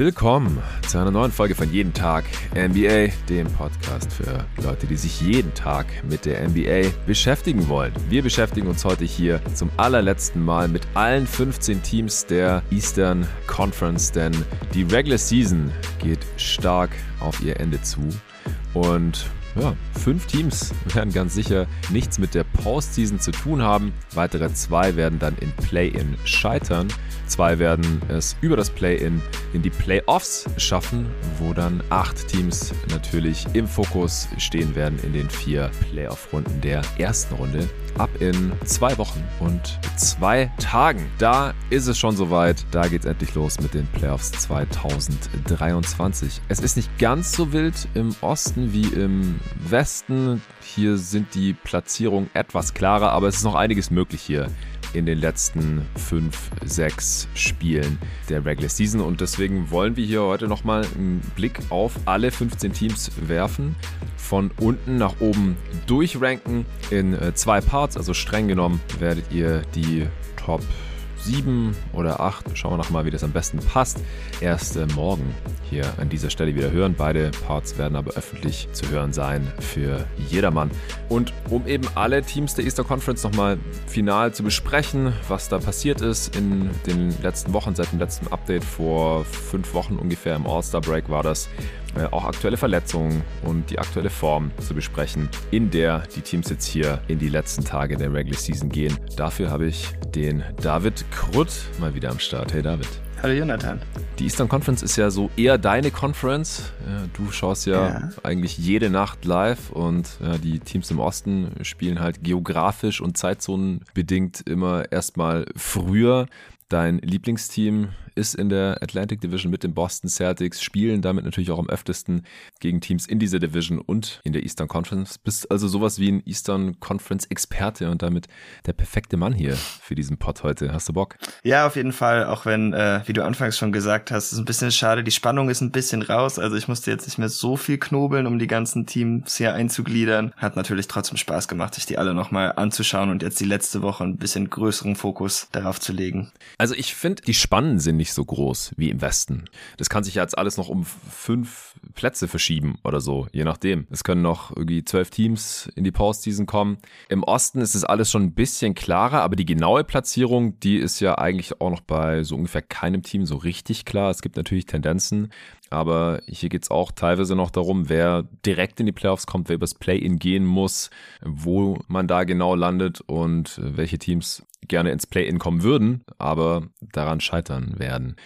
willkommen zu einer neuen Folge von Jeden Tag NBA, dem Podcast für Leute, die sich jeden Tag mit der NBA beschäftigen wollen. Wir beschäftigen uns heute hier zum allerletzten Mal mit allen 15 Teams der Eastern Conference, denn die Regular Season geht stark auf ihr Ende zu. Und ja, fünf Teams werden ganz sicher nichts mit der Postseason zu tun haben. Weitere zwei werden dann in Play-In scheitern. Zwei werden es über das Play-In in die Playoffs schaffen, wo dann acht Teams natürlich im Fokus stehen werden in den vier Playoff-Runden der ersten Runde. Ab in zwei Wochen und zwei Tagen. Da ist es schon soweit. Da geht es endlich los mit den Playoffs 2023. Es ist nicht ganz so wild im Osten wie im Westen. Hier sind die Platzierungen etwas klarer, aber es ist noch einiges möglich hier in den letzten fünf, sechs Spielen der Regular Season. Und deswegen wollen wir hier heute nochmal einen Blick auf alle 15 Teams werfen. Von unten nach oben durchranken in äh, zwei Parts. Also streng genommen werdet ihr die Top sieben oder acht, schauen wir noch mal, wie das am besten passt, erst äh, morgen hier an dieser Stelle wieder hören. Beide Parts werden aber öffentlich zu hören sein für jedermann. Und um eben alle Teams der Easter Conference nochmal final zu besprechen, was da passiert ist in den letzten Wochen, seit dem letzten Update vor fünf Wochen ungefähr im All-Star Break war das, auch aktuelle Verletzungen und die aktuelle Form zu besprechen, in der die Teams jetzt hier in die letzten Tage der Regular Season gehen. Dafür habe ich den David Krutt mal wieder am Start. Hey David. Hallo Jonathan. Die Eastern Conference ist ja so eher deine Conference. Du schaust ja, ja. eigentlich jede Nacht live und die Teams im Osten spielen halt geografisch und zeitzonenbedingt immer erstmal früher. Dein Lieblingsteam ist in der Atlantic Division mit den Boston Celtics, spielen damit natürlich auch am öftesten gegen Teams in dieser Division und in der Eastern Conference. Bist also sowas wie ein Eastern Conference Experte und damit der perfekte Mann hier für diesen Pod heute. Hast du Bock? Ja, auf jeden Fall. Auch wenn, äh, wie du anfangs schon gesagt hast, ist ein bisschen schade. Die Spannung ist ein bisschen raus. Also ich musste jetzt nicht mehr so viel knobeln, um die ganzen Teams hier einzugliedern. Hat natürlich trotzdem Spaß gemacht, sich die alle nochmal anzuschauen und jetzt die letzte Woche ein bisschen größeren Fokus darauf zu legen. Also ich finde, die Spannen sind nicht so groß wie im Westen. Das kann sich jetzt alles noch um fünf Plätze verschieben oder so, je nachdem. Es können noch irgendwie zwölf Teams in die Postseason kommen. Im Osten ist es alles schon ein bisschen klarer, aber die genaue Platzierung, die ist ja eigentlich auch noch bei so ungefähr keinem Team so richtig klar. Es gibt natürlich Tendenzen, aber hier geht es auch teilweise noch darum, wer direkt in die Playoffs kommt, wer übers Play-In gehen muss, wo man da genau landet und welche Teams gerne ins Play-In kommen würden, aber daran scheitern werden.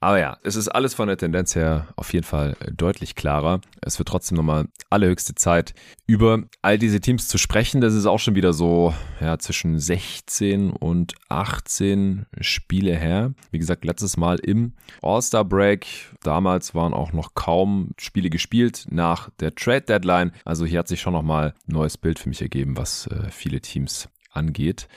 Aber ja, es ist alles von der Tendenz her auf jeden Fall deutlich klarer. Es wird trotzdem nochmal allerhöchste Zeit, über all diese Teams zu sprechen. Das ist auch schon wieder so ja, zwischen 16 und 18 Spiele her. Wie gesagt, letztes Mal im All-Star Break. Damals waren auch noch kaum Spiele gespielt nach der Trade Deadline. Also hier hat sich schon nochmal ein neues Bild für mich ergeben, was äh, viele Teams angeht.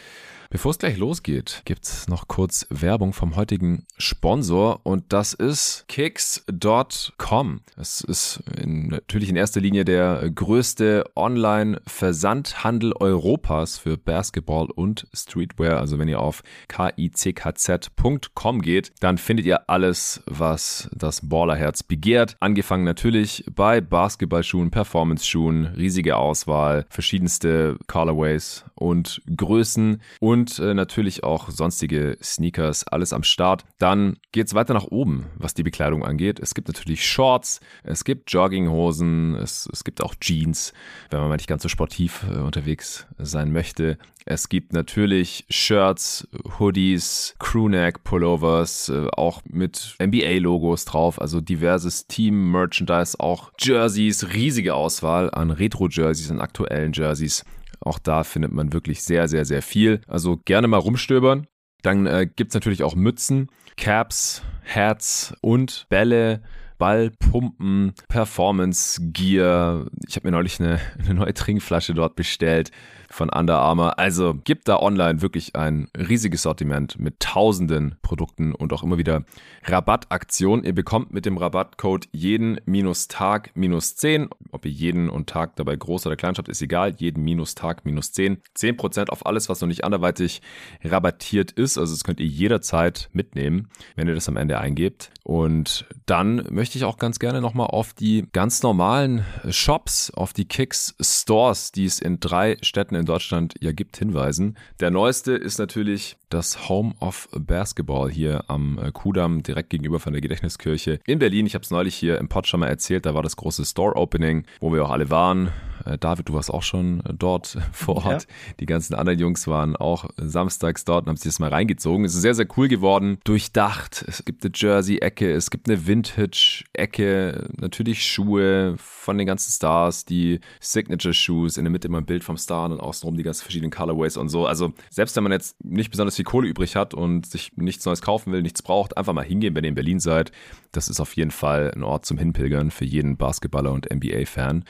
Bevor es gleich losgeht, gibt es noch kurz Werbung vom heutigen Sponsor und das ist kicks.com. Es ist in, natürlich in erster Linie der größte Online-Versandhandel Europas für Basketball und Streetwear. Also wenn ihr auf kickz.com geht, dann findet ihr alles, was das Ballerherz begehrt. Angefangen natürlich bei Basketballschuhen, Performance-Schuhen, riesige Auswahl, verschiedenste Colorways und Größen und und äh, natürlich auch sonstige Sneakers, alles am Start. Dann geht es weiter nach oben, was die Bekleidung angeht. Es gibt natürlich Shorts, es gibt Jogginghosen, es, es gibt auch Jeans, wenn man mal nicht ganz so sportiv äh, unterwegs sein möchte. Es gibt natürlich Shirts, Hoodies, Crewneck, Pullovers, äh, auch mit NBA-Logos drauf, also diverses Team-Merchandise, auch Jerseys, riesige Auswahl an Retro-Jerseys, an aktuellen Jerseys. Auch da findet man wirklich sehr, sehr, sehr viel. Also gerne mal rumstöbern. Dann äh, gibt es natürlich auch Mützen, Caps, Hats und Bälle Ballpumpen, Performance Gear. Ich habe mir neulich eine, eine neue Trinkflasche dort bestellt von Under Armour. Also gibt da online wirklich ein riesiges Sortiment mit tausenden Produkten und auch immer wieder Rabattaktionen. Ihr bekommt mit dem Rabattcode jeden minus Tag minus 10. Ob ihr jeden und Tag dabei groß oder klein schreibt, ist egal. Jeden minus Tag minus 10. 10% auf alles, was noch nicht anderweitig rabattiert ist. Also das könnt ihr jederzeit mitnehmen, wenn ihr das am Ende eingebt. Und dann möchte ich auch ganz gerne nochmal auf die ganz normalen Shops, auf die Kicks Stores, die es in drei Städten in Deutschland ja gibt, hinweisen. Der neueste ist natürlich das Home of Basketball hier am äh, Kudamm, direkt gegenüber von der Gedächtniskirche in Berlin. Ich habe es neulich hier im Pod schon mal erzählt, da war das große Store-Opening, wo wir auch alle waren. Äh, David, du warst auch schon äh, dort vor Ort. Ja. Die ganzen anderen Jungs waren auch samstags dort und haben sich das mal reingezogen. Es ist sehr, sehr cool geworden. Durchdacht. Es gibt eine Jersey-Ecke, es gibt eine Vintage-Ecke, natürlich Schuhe von den ganzen Stars, die Signature-Shoes, in der Mitte immer ein Bild vom Star und außenrum die ganzen verschiedenen Colorways und so. Also selbst wenn man jetzt nicht besonders viel Kohle übrig hat und sich nichts Neues kaufen will, nichts braucht, einfach mal hingehen, wenn ihr in Berlin seid. Das ist auf jeden Fall ein Ort zum Hinpilgern für jeden Basketballer und NBA-Fan.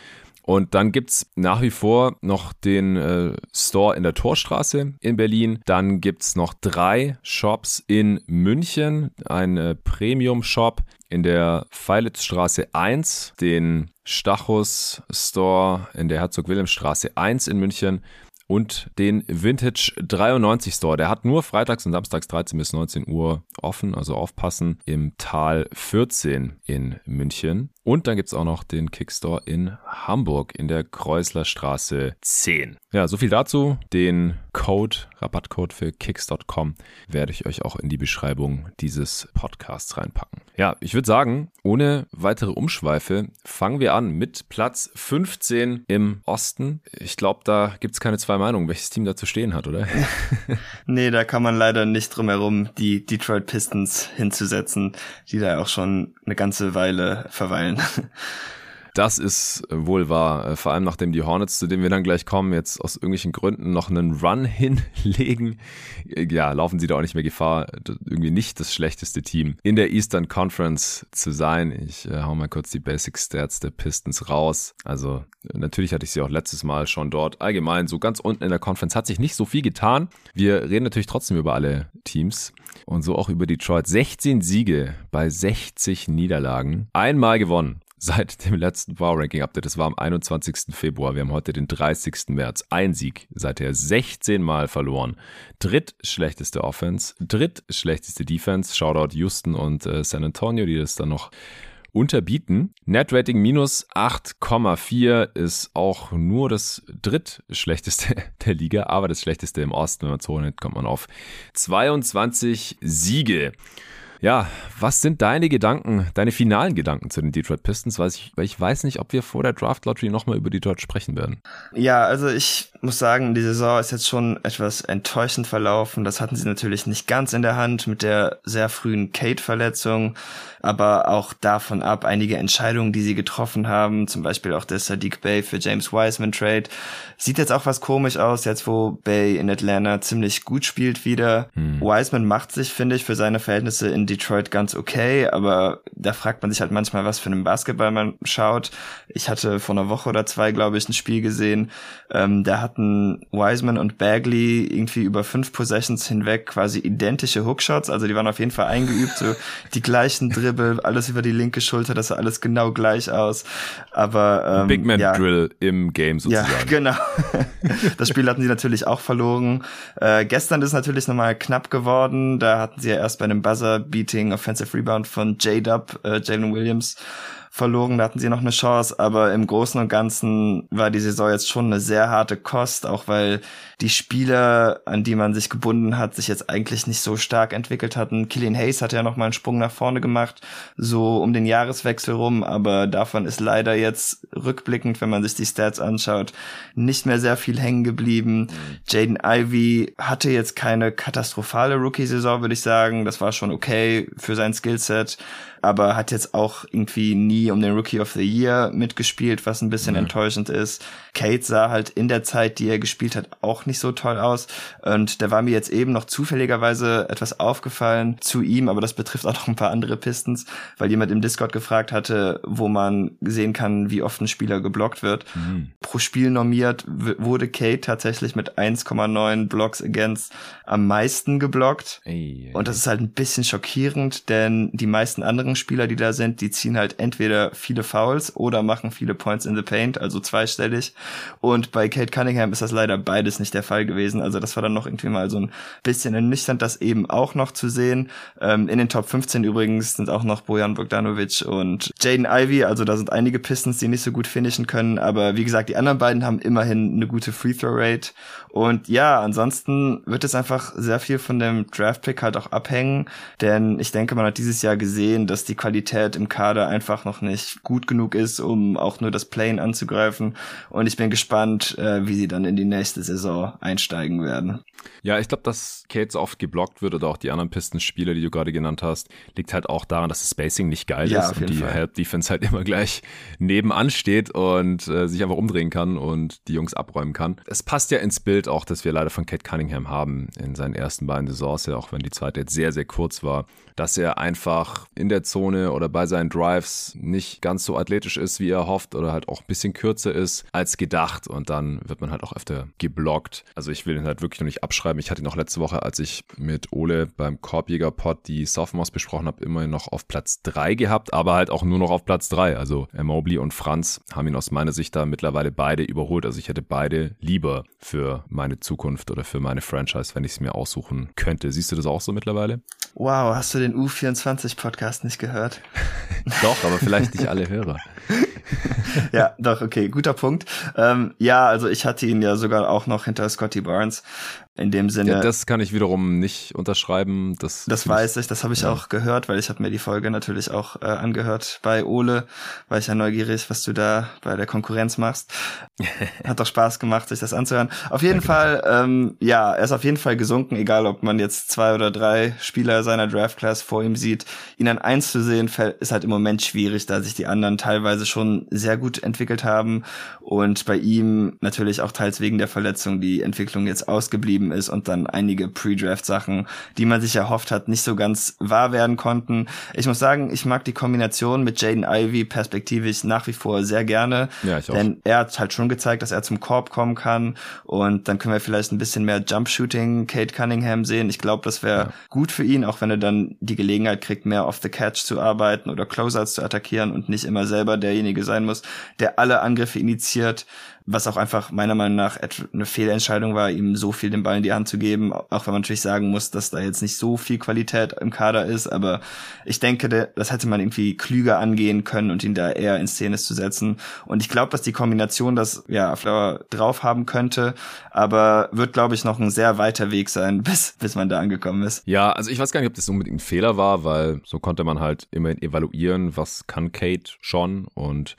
Und dann gibt's nach wie vor noch den äh, Store in der Torstraße in Berlin. Dann gibt's noch drei Shops in München. Ein äh, Premium-Shop in der Feilitzstraße 1, den Stachus Store in der Herzog-Wilhelm-Straße 1 in München und den Vintage 93 Store. Der hat nur freitags und samstags 13 bis 19 Uhr offen, also aufpassen, im Tal 14 in München. Und dann gibt es auch noch den Kickstore in Hamburg in der Kreuzlerstraße 10. Ja, so viel dazu. Den Code, Rabattcode für kicks.com werde ich euch auch in die Beschreibung dieses Podcasts reinpacken. Ja, ich würde sagen, ohne weitere Umschweife fangen wir an mit Platz 15 im Osten. Ich glaube, da gibt es keine zwei Meinungen, welches Team da zu stehen hat, oder? nee, da kann man leider nicht drum herum, die Detroit Pistons hinzusetzen, die da auch schon eine ganze Weile verweilen. いな。Das ist wohl wahr. Äh, vor allem nachdem die Hornets, zu denen wir dann gleich kommen, jetzt aus irgendwelchen Gründen noch einen Run hinlegen. Äh, ja, laufen sie da auch nicht mehr Gefahr, irgendwie nicht das schlechteste Team in der Eastern Conference zu sein. Ich äh, hau mal kurz die Basic Stats der Pistons raus. Also natürlich hatte ich sie auch letztes Mal schon dort. Allgemein, so ganz unten in der Conference hat sich nicht so viel getan. Wir reden natürlich trotzdem über alle Teams und so auch über Detroit. 16 Siege bei 60 Niederlagen. Einmal gewonnen seit dem letzten Power Ranking Update. Das war am 21. Februar. Wir haben heute den 30. März. Ein Sieg, seither 16 Mal verloren. Drittschlechteste Offense, drittschlechteste Defense. Shoutout Houston und äh, San Antonio, die das dann noch unterbieten. Netrating minus 8,4 ist auch nur das drittschlechteste der Liga, aber das schlechteste im Osten. Wenn man es hochnimmt, kommt man auf 22 Siege. Ja, was sind deine Gedanken, deine finalen Gedanken zu den Detroit Pistons? Weil ich, weil ich weiß nicht, ob wir vor der Draft Lottery nochmal über Detroit sprechen werden. Ja, also ich muss sagen, die Saison ist jetzt schon etwas enttäuschend verlaufen. Das hatten sie natürlich nicht ganz in der Hand mit der sehr frühen Kate-Verletzung aber auch davon ab einige Entscheidungen, die sie getroffen haben, zum Beispiel auch der Sadiq Bay für James Wiseman Trade, sieht jetzt auch was komisch aus, jetzt wo Bay in Atlanta ziemlich gut spielt wieder. Hm. Wiseman macht sich, finde ich, für seine Verhältnisse in Detroit ganz okay, aber da fragt man sich halt manchmal, was für einen Basketball man schaut. Ich hatte vor einer Woche oder zwei, glaube ich, ein Spiel gesehen, ähm, da hatten Wiseman und Bagley irgendwie über fünf Possessions hinweg quasi identische Hookshots, also die waren auf jeden Fall eingeübt, so die gleichen Dribbel, alles über die linke Schulter, das sah alles genau gleich aus. Aber ähm, Big Man ja. Drill im Game sozusagen. Ja, genau. das Spiel hatten sie natürlich auch verloren. Äh, gestern ist natürlich nochmal knapp geworden. Da hatten sie ja erst bei einem Buzzer-Beating Offensive Rebound von J-Dub, äh, Jalen Williams, verloren, da hatten sie noch eine Chance, aber im Großen und Ganzen war die Saison jetzt schon eine sehr harte Kost, auch weil die Spieler, an die man sich gebunden hat, sich jetzt eigentlich nicht so stark entwickelt hatten. Killian Hayes hat ja noch mal einen Sprung nach vorne gemacht, so um den Jahreswechsel rum, aber davon ist leider jetzt rückblickend, wenn man sich die Stats anschaut, nicht mehr sehr viel hängen geblieben. Jaden Ivy hatte jetzt keine katastrophale Rookie-Saison, würde ich sagen. Das war schon okay für sein Skillset. aber hat jetzt auch irgendwie nie um den Rookie of the Year mitgespielt, was ein bisschen mhm. enttäuschend ist. Kate sah halt in der Zeit, die er gespielt hat, auch nicht so toll aus. Und da war mir jetzt eben noch zufälligerweise etwas aufgefallen zu ihm, aber das betrifft auch noch ein paar andere Pistons, weil jemand im Discord gefragt hatte, wo man sehen kann, wie oft ein Spieler geblockt wird. Mhm. Pro Spiel normiert wurde Kate tatsächlich mit 1,9 Blocks against am meisten geblockt. Ey, ey, Und das ist halt ein bisschen schockierend, denn die meisten anderen Spieler, die da sind, die ziehen halt entweder viele Fouls oder machen viele Points in the Paint, also zweistellig. Und bei Kate Cunningham ist das leider beides nicht der Fall gewesen. Also das war dann noch irgendwie mal so ein bisschen ernüchternd, das eben auch noch zu sehen. Ähm, in den Top 15 übrigens sind auch noch Bojan Bogdanovic und Jaden Ivy. Also da sind einige Pistons, die nicht so gut finishen können. Aber wie gesagt, die anderen beiden haben immerhin eine gute Free Throw Rate. Und ja, ansonsten wird es einfach sehr viel von dem Draft Pick halt auch abhängen. Denn ich denke, man hat dieses Jahr gesehen, dass die Qualität im Kader einfach noch nicht gut genug ist, um auch nur das Plane anzugreifen. Und ich bin gespannt, äh, wie sie dann in die nächste Saison einsteigen werden. Ja, ich glaube, dass Kate so oft geblockt wird oder auch die anderen Pistons-Spieler, die du gerade genannt hast, liegt halt auch daran, dass das Spacing nicht geil ja, ist und die Help-Defense halt immer gleich nebenan steht und äh, sich einfach umdrehen kann und die Jungs abräumen kann. Es passt ja ins Bild auch, dass wir leider von Kate Cunningham haben in seinen ersten beiden Saisons, ja, auch wenn die zweite jetzt sehr, sehr kurz war, dass er einfach in der Zone oder bei seinen Drives nicht ganz so athletisch ist, wie er hofft oder halt auch ein bisschen kürzer ist als gedacht und dann wird man halt auch öfter geblockt. Also ich will ihn halt wirklich noch nicht abschreiben. Ich hatte ihn auch letzte Woche, als ich mit Ole beim Korbjäger-Pod die Sophomores besprochen habe, immerhin noch auf Platz 3 gehabt, aber halt auch nur noch auf Platz 3. Also Mobley und Franz haben ihn aus meiner Sicht da mittlerweile beide überholt. Also ich hätte beide lieber für meine Zukunft oder für meine Franchise, wenn ich es mir aussuchen könnte. Siehst du das auch so mittlerweile? Wow, hast du den U24-Podcast nicht gehört? Doch, aber vielleicht nicht alle Hörer. ja, doch, okay, guter Punkt. Ähm, ja, also ich hatte ihn ja sogar auch noch hinter Scotty Barnes in dem Sinne. Ja, das kann ich wiederum nicht unterschreiben. Das, das weiß ich, das habe ich ja. auch gehört, weil ich habe mir die Folge natürlich auch äh, angehört bei Ole, weil ich ja neugierig, was du da bei der Konkurrenz machst. Hat doch Spaß gemacht, sich das anzuhören. Auf jeden Danke. Fall, ähm, ja, er ist auf jeden Fall gesunken, egal ob man jetzt zwei oder drei Spieler seiner Draft Class vor ihm sieht. Ihn an eins zu sehen, ist halt im Moment schwierig, da sich die anderen teilweise schon sehr gut entwickelt haben und bei ihm natürlich auch teils wegen der Verletzung die Entwicklung jetzt ausgeblieben ist und dann einige Pre-Draft-Sachen, die man sich erhofft hat, nicht so ganz wahr werden konnten. Ich muss sagen, ich mag die Kombination mit Jaden Ivy perspektivisch nach wie vor sehr gerne. Ja, ich auch. Denn er hat halt schon gezeigt, dass er zum Korb kommen kann und dann können wir vielleicht ein bisschen mehr Jump-Shooting Kate Cunningham sehen. Ich glaube, das wäre ja. gut für ihn, auch wenn er dann die Gelegenheit kriegt, mehr off the catch zu arbeiten oder Closeouts zu attackieren und nicht immer selber derjenige sein muss, der alle Angriffe initiiert was auch einfach meiner Meinung nach eine Fehlentscheidung war, ihm so viel den Ball in die Hand zu geben, auch wenn man natürlich sagen muss, dass da jetzt nicht so viel Qualität im Kader ist, aber ich denke, das hätte man irgendwie klüger angehen können und ihn da eher in Szene zu setzen. Und ich glaube, dass die Kombination das ja Flower drauf haben könnte, aber wird glaube ich noch ein sehr weiter Weg sein, bis bis man da angekommen ist. Ja, also ich weiß gar nicht, ob das unbedingt ein Fehler war, weil so konnte man halt immerhin evaluieren, was kann Kate schon und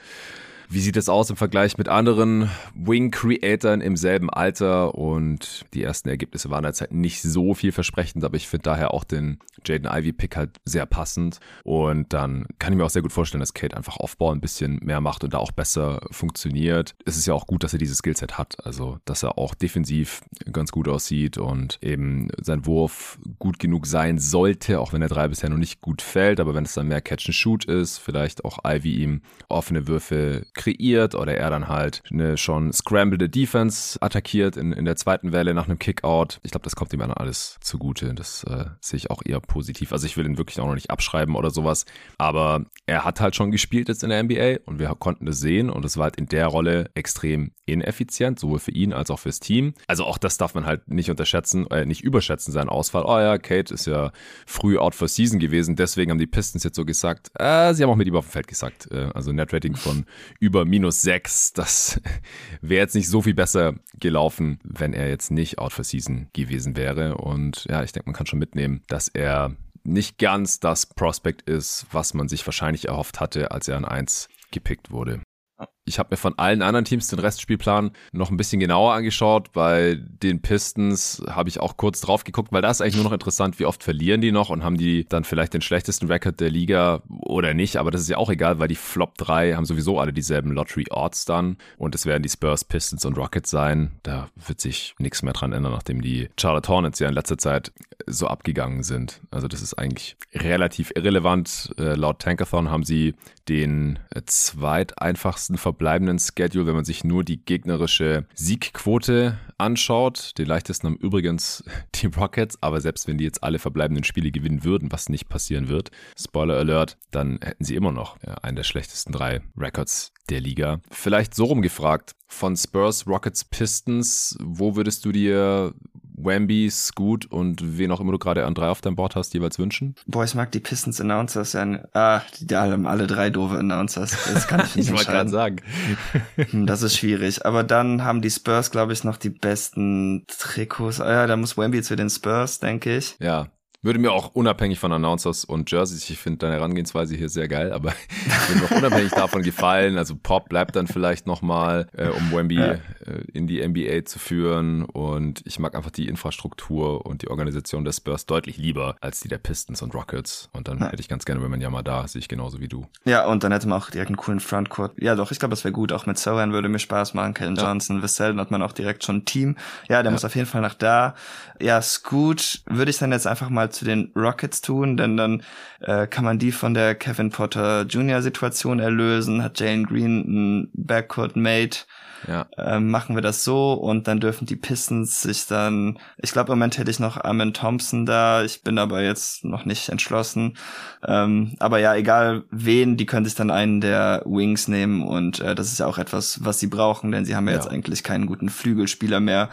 wie sieht es aus im Vergleich mit anderen Wing-Creatoren im selben Alter? Und die ersten Ergebnisse waren halt nicht so vielversprechend, aber ich finde daher auch den Jaden Ivy-Pick halt sehr passend. Und dann kann ich mir auch sehr gut vorstellen, dass Kate einfach Aufbau ein bisschen mehr macht und da auch besser funktioniert. Es ist ja auch gut, dass er dieses Skillset hat. Also, dass er auch defensiv ganz gut aussieht und eben sein Wurf gut genug sein sollte, auch wenn der drei bisher noch nicht gut fällt. Aber wenn es dann mehr Catch and Shoot ist, vielleicht auch Ivy ihm offene Würfe kreiert oder er dann halt eine schon scrambled Defense attackiert in, in der zweiten Welle nach einem Kickout. Ich glaube, das kommt ihm dann alles zugute. Das äh, sehe ich auch eher positiv. Also ich will ihn wirklich auch noch nicht abschreiben oder sowas. Aber er hat halt schon gespielt jetzt in der NBA und wir konnten das sehen und es war halt in der Rolle extrem ineffizient, sowohl für ihn als auch fürs Team. Also auch das darf man halt nicht unterschätzen, äh, nicht überschätzen, seinen Ausfall. Oh ja, Kate ist ja früh out for season gewesen, deswegen haben die Pistons jetzt so gesagt, äh, sie haben auch mit ihm auf dem Feld gesagt. Äh, also Net-Rating von über minus 6. Das wäre jetzt nicht so viel besser gelaufen, wenn er jetzt nicht out for season gewesen wäre. Und ja, ich denke, man kann schon mitnehmen, dass er nicht ganz das Prospect ist, was man sich wahrscheinlich erhofft hatte, als er an 1 gepickt wurde. Ich habe mir von allen anderen Teams den Restspielplan noch ein bisschen genauer angeschaut. Bei den Pistons habe ich auch kurz drauf geguckt, weil da ist eigentlich nur noch interessant, wie oft verlieren die noch und haben die dann vielleicht den schlechtesten Record der Liga oder nicht. Aber das ist ja auch egal, weil die Flop 3 haben sowieso alle dieselben Lottery Odds dann und es werden die Spurs, Pistons und Rockets sein. Da wird sich nichts mehr dran ändern, nachdem die Charlotte Hornets ja in letzter Zeit so abgegangen sind. Also das ist eigentlich relativ irrelevant. Äh, laut Tankathon haben sie den äh, zweiteinfachsten verbleibenden Schedule, wenn man sich nur die gegnerische Siegquote anschaut. Den leichtesten haben übrigens die Rockets, aber selbst wenn die jetzt alle verbleibenden Spiele gewinnen würden, was nicht passieren wird, Spoiler Alert, dann hätten sie immer noch einen der schlechtesten drei Records der Liga. Vielleicht so rumgefragt, von Spurs, Rockets, Pistons, wo würdest du dir Wemby, Scoot und wen auch immer du gerade an drei auf deinem Board hast, jeweils wünschen? Boah, ich mag die Pistons Announcers ja. Ah, die haben alle drei doofe Announcers. Das kann ich nicht Ich wollte gerade sagen. Hm, das ist schwierig. Aber dann haben die Spurs, glaube ich, noch die besten Trikots. Ah ja, da muss Wemby zu den Spurs, denke ich. Ja, würde mir auch unabhängig von Announcers und Jerseys, ich finde deine Herangehensweise hier sehr geil, aber würde mir auch unabhängig davon gefallen. Also Pop bleibt dann vielleicht nochmal, äh, um Wemby ja. äh, in die NBA zu führen. Und ich mag einfach die Infrastruktur und die Organisation des Spurs deutlich lieber als die der Pistons und Rockets. Und dann ja. hätte ich ganz gerne wenn man ja mal da, sehe ich genauso wie du. Ja, und dann hätte man auch direkt einen coolen Frontcourt. Ja, doch, ich glaube, das wäre gut. Auch mit Sohan würde mir Spaß machen. Kellen ja. Johnson, Wissel, hat man auch direkt schon ein Team. Ja, der muss auf jeden Fall nach da. Ja, Scoot würde ich dann jetzt einfach mal zu den Rockets tun, denn dann äh, kann man die von der Kevin Potter Jr. Situation erlösen, hat Jalen Green ein Backcourt-Mate, ja. ähm, machen wir das so und dann dürfen die Pistons sich dann, ich glaube im Moment hätte ich noch Armin Thompson da, ich bin aber jetzt noch nicht entschlossen, ähm, aber ja, egal wen, die können sich dann einen der Wings nehmen und äh, das ist ja auch etwas, was sie brauchen, denn sie haben ja, ja. jetzt eigentlich keinen guten Flügelspieler mehr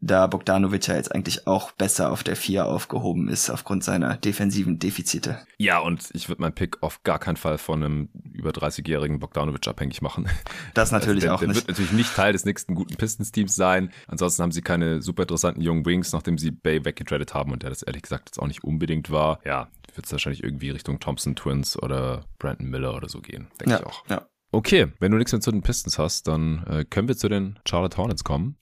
da Bogdanovic ja jetzt eigentlich auch besser auf der 4 aufgehoben ist aufgrund seiner defensiven Defizite. Ja, und ich würde meinen Pick auf gar keinen Fall von einem über 30-jährigen Bogdanovic abhängig machen. Das natürlich also der, auch der nicht. wird natürlich nicht Teil des nächsten guten Pistons-Teams sein. Ansonsten haben sie keine super interessanten jungen Wings, nachdem sie Bay weggetradet haben und der das ehrlich gesagt jetzt auch nicht unbedingt war. Ja, wird es wahrscheinlich irgendwie Richtung Thompson Twins oder Brandon Miller oder so gehen, denke ja, ich auch. Ja. Okay, wenn du nichts mehr zu den Pistons hast, dann äh, können wir zu den Charlotte Hornets kommen.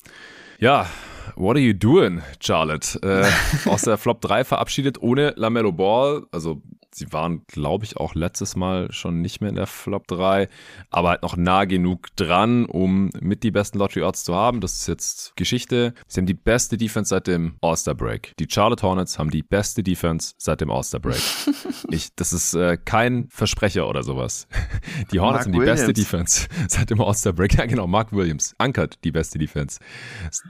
Ja, what are you doing, Charlotte? Äh, aus der Flop 3 verabschiedet ohne Lamello Ball. Also Sie waren, glaube ich, auch letztes Mal schon nicht mehr in der Flop 3, aber halt noch nah genug dran, um mit die besten Lottery Odds zu haben. Das ist jetzt Geschichte. Sie haben die beste Defense seit dem All-Star Break. Die Charlotte Hornets haben die beste Defense seit dem All-Star Break. ich, das ist äh, kein Versprecher oder sowas. Die Hornets Mark haben die Williams. beste Defense seit dem All-Star Break. Ja, genau, Mark Williams ankert die beste Defense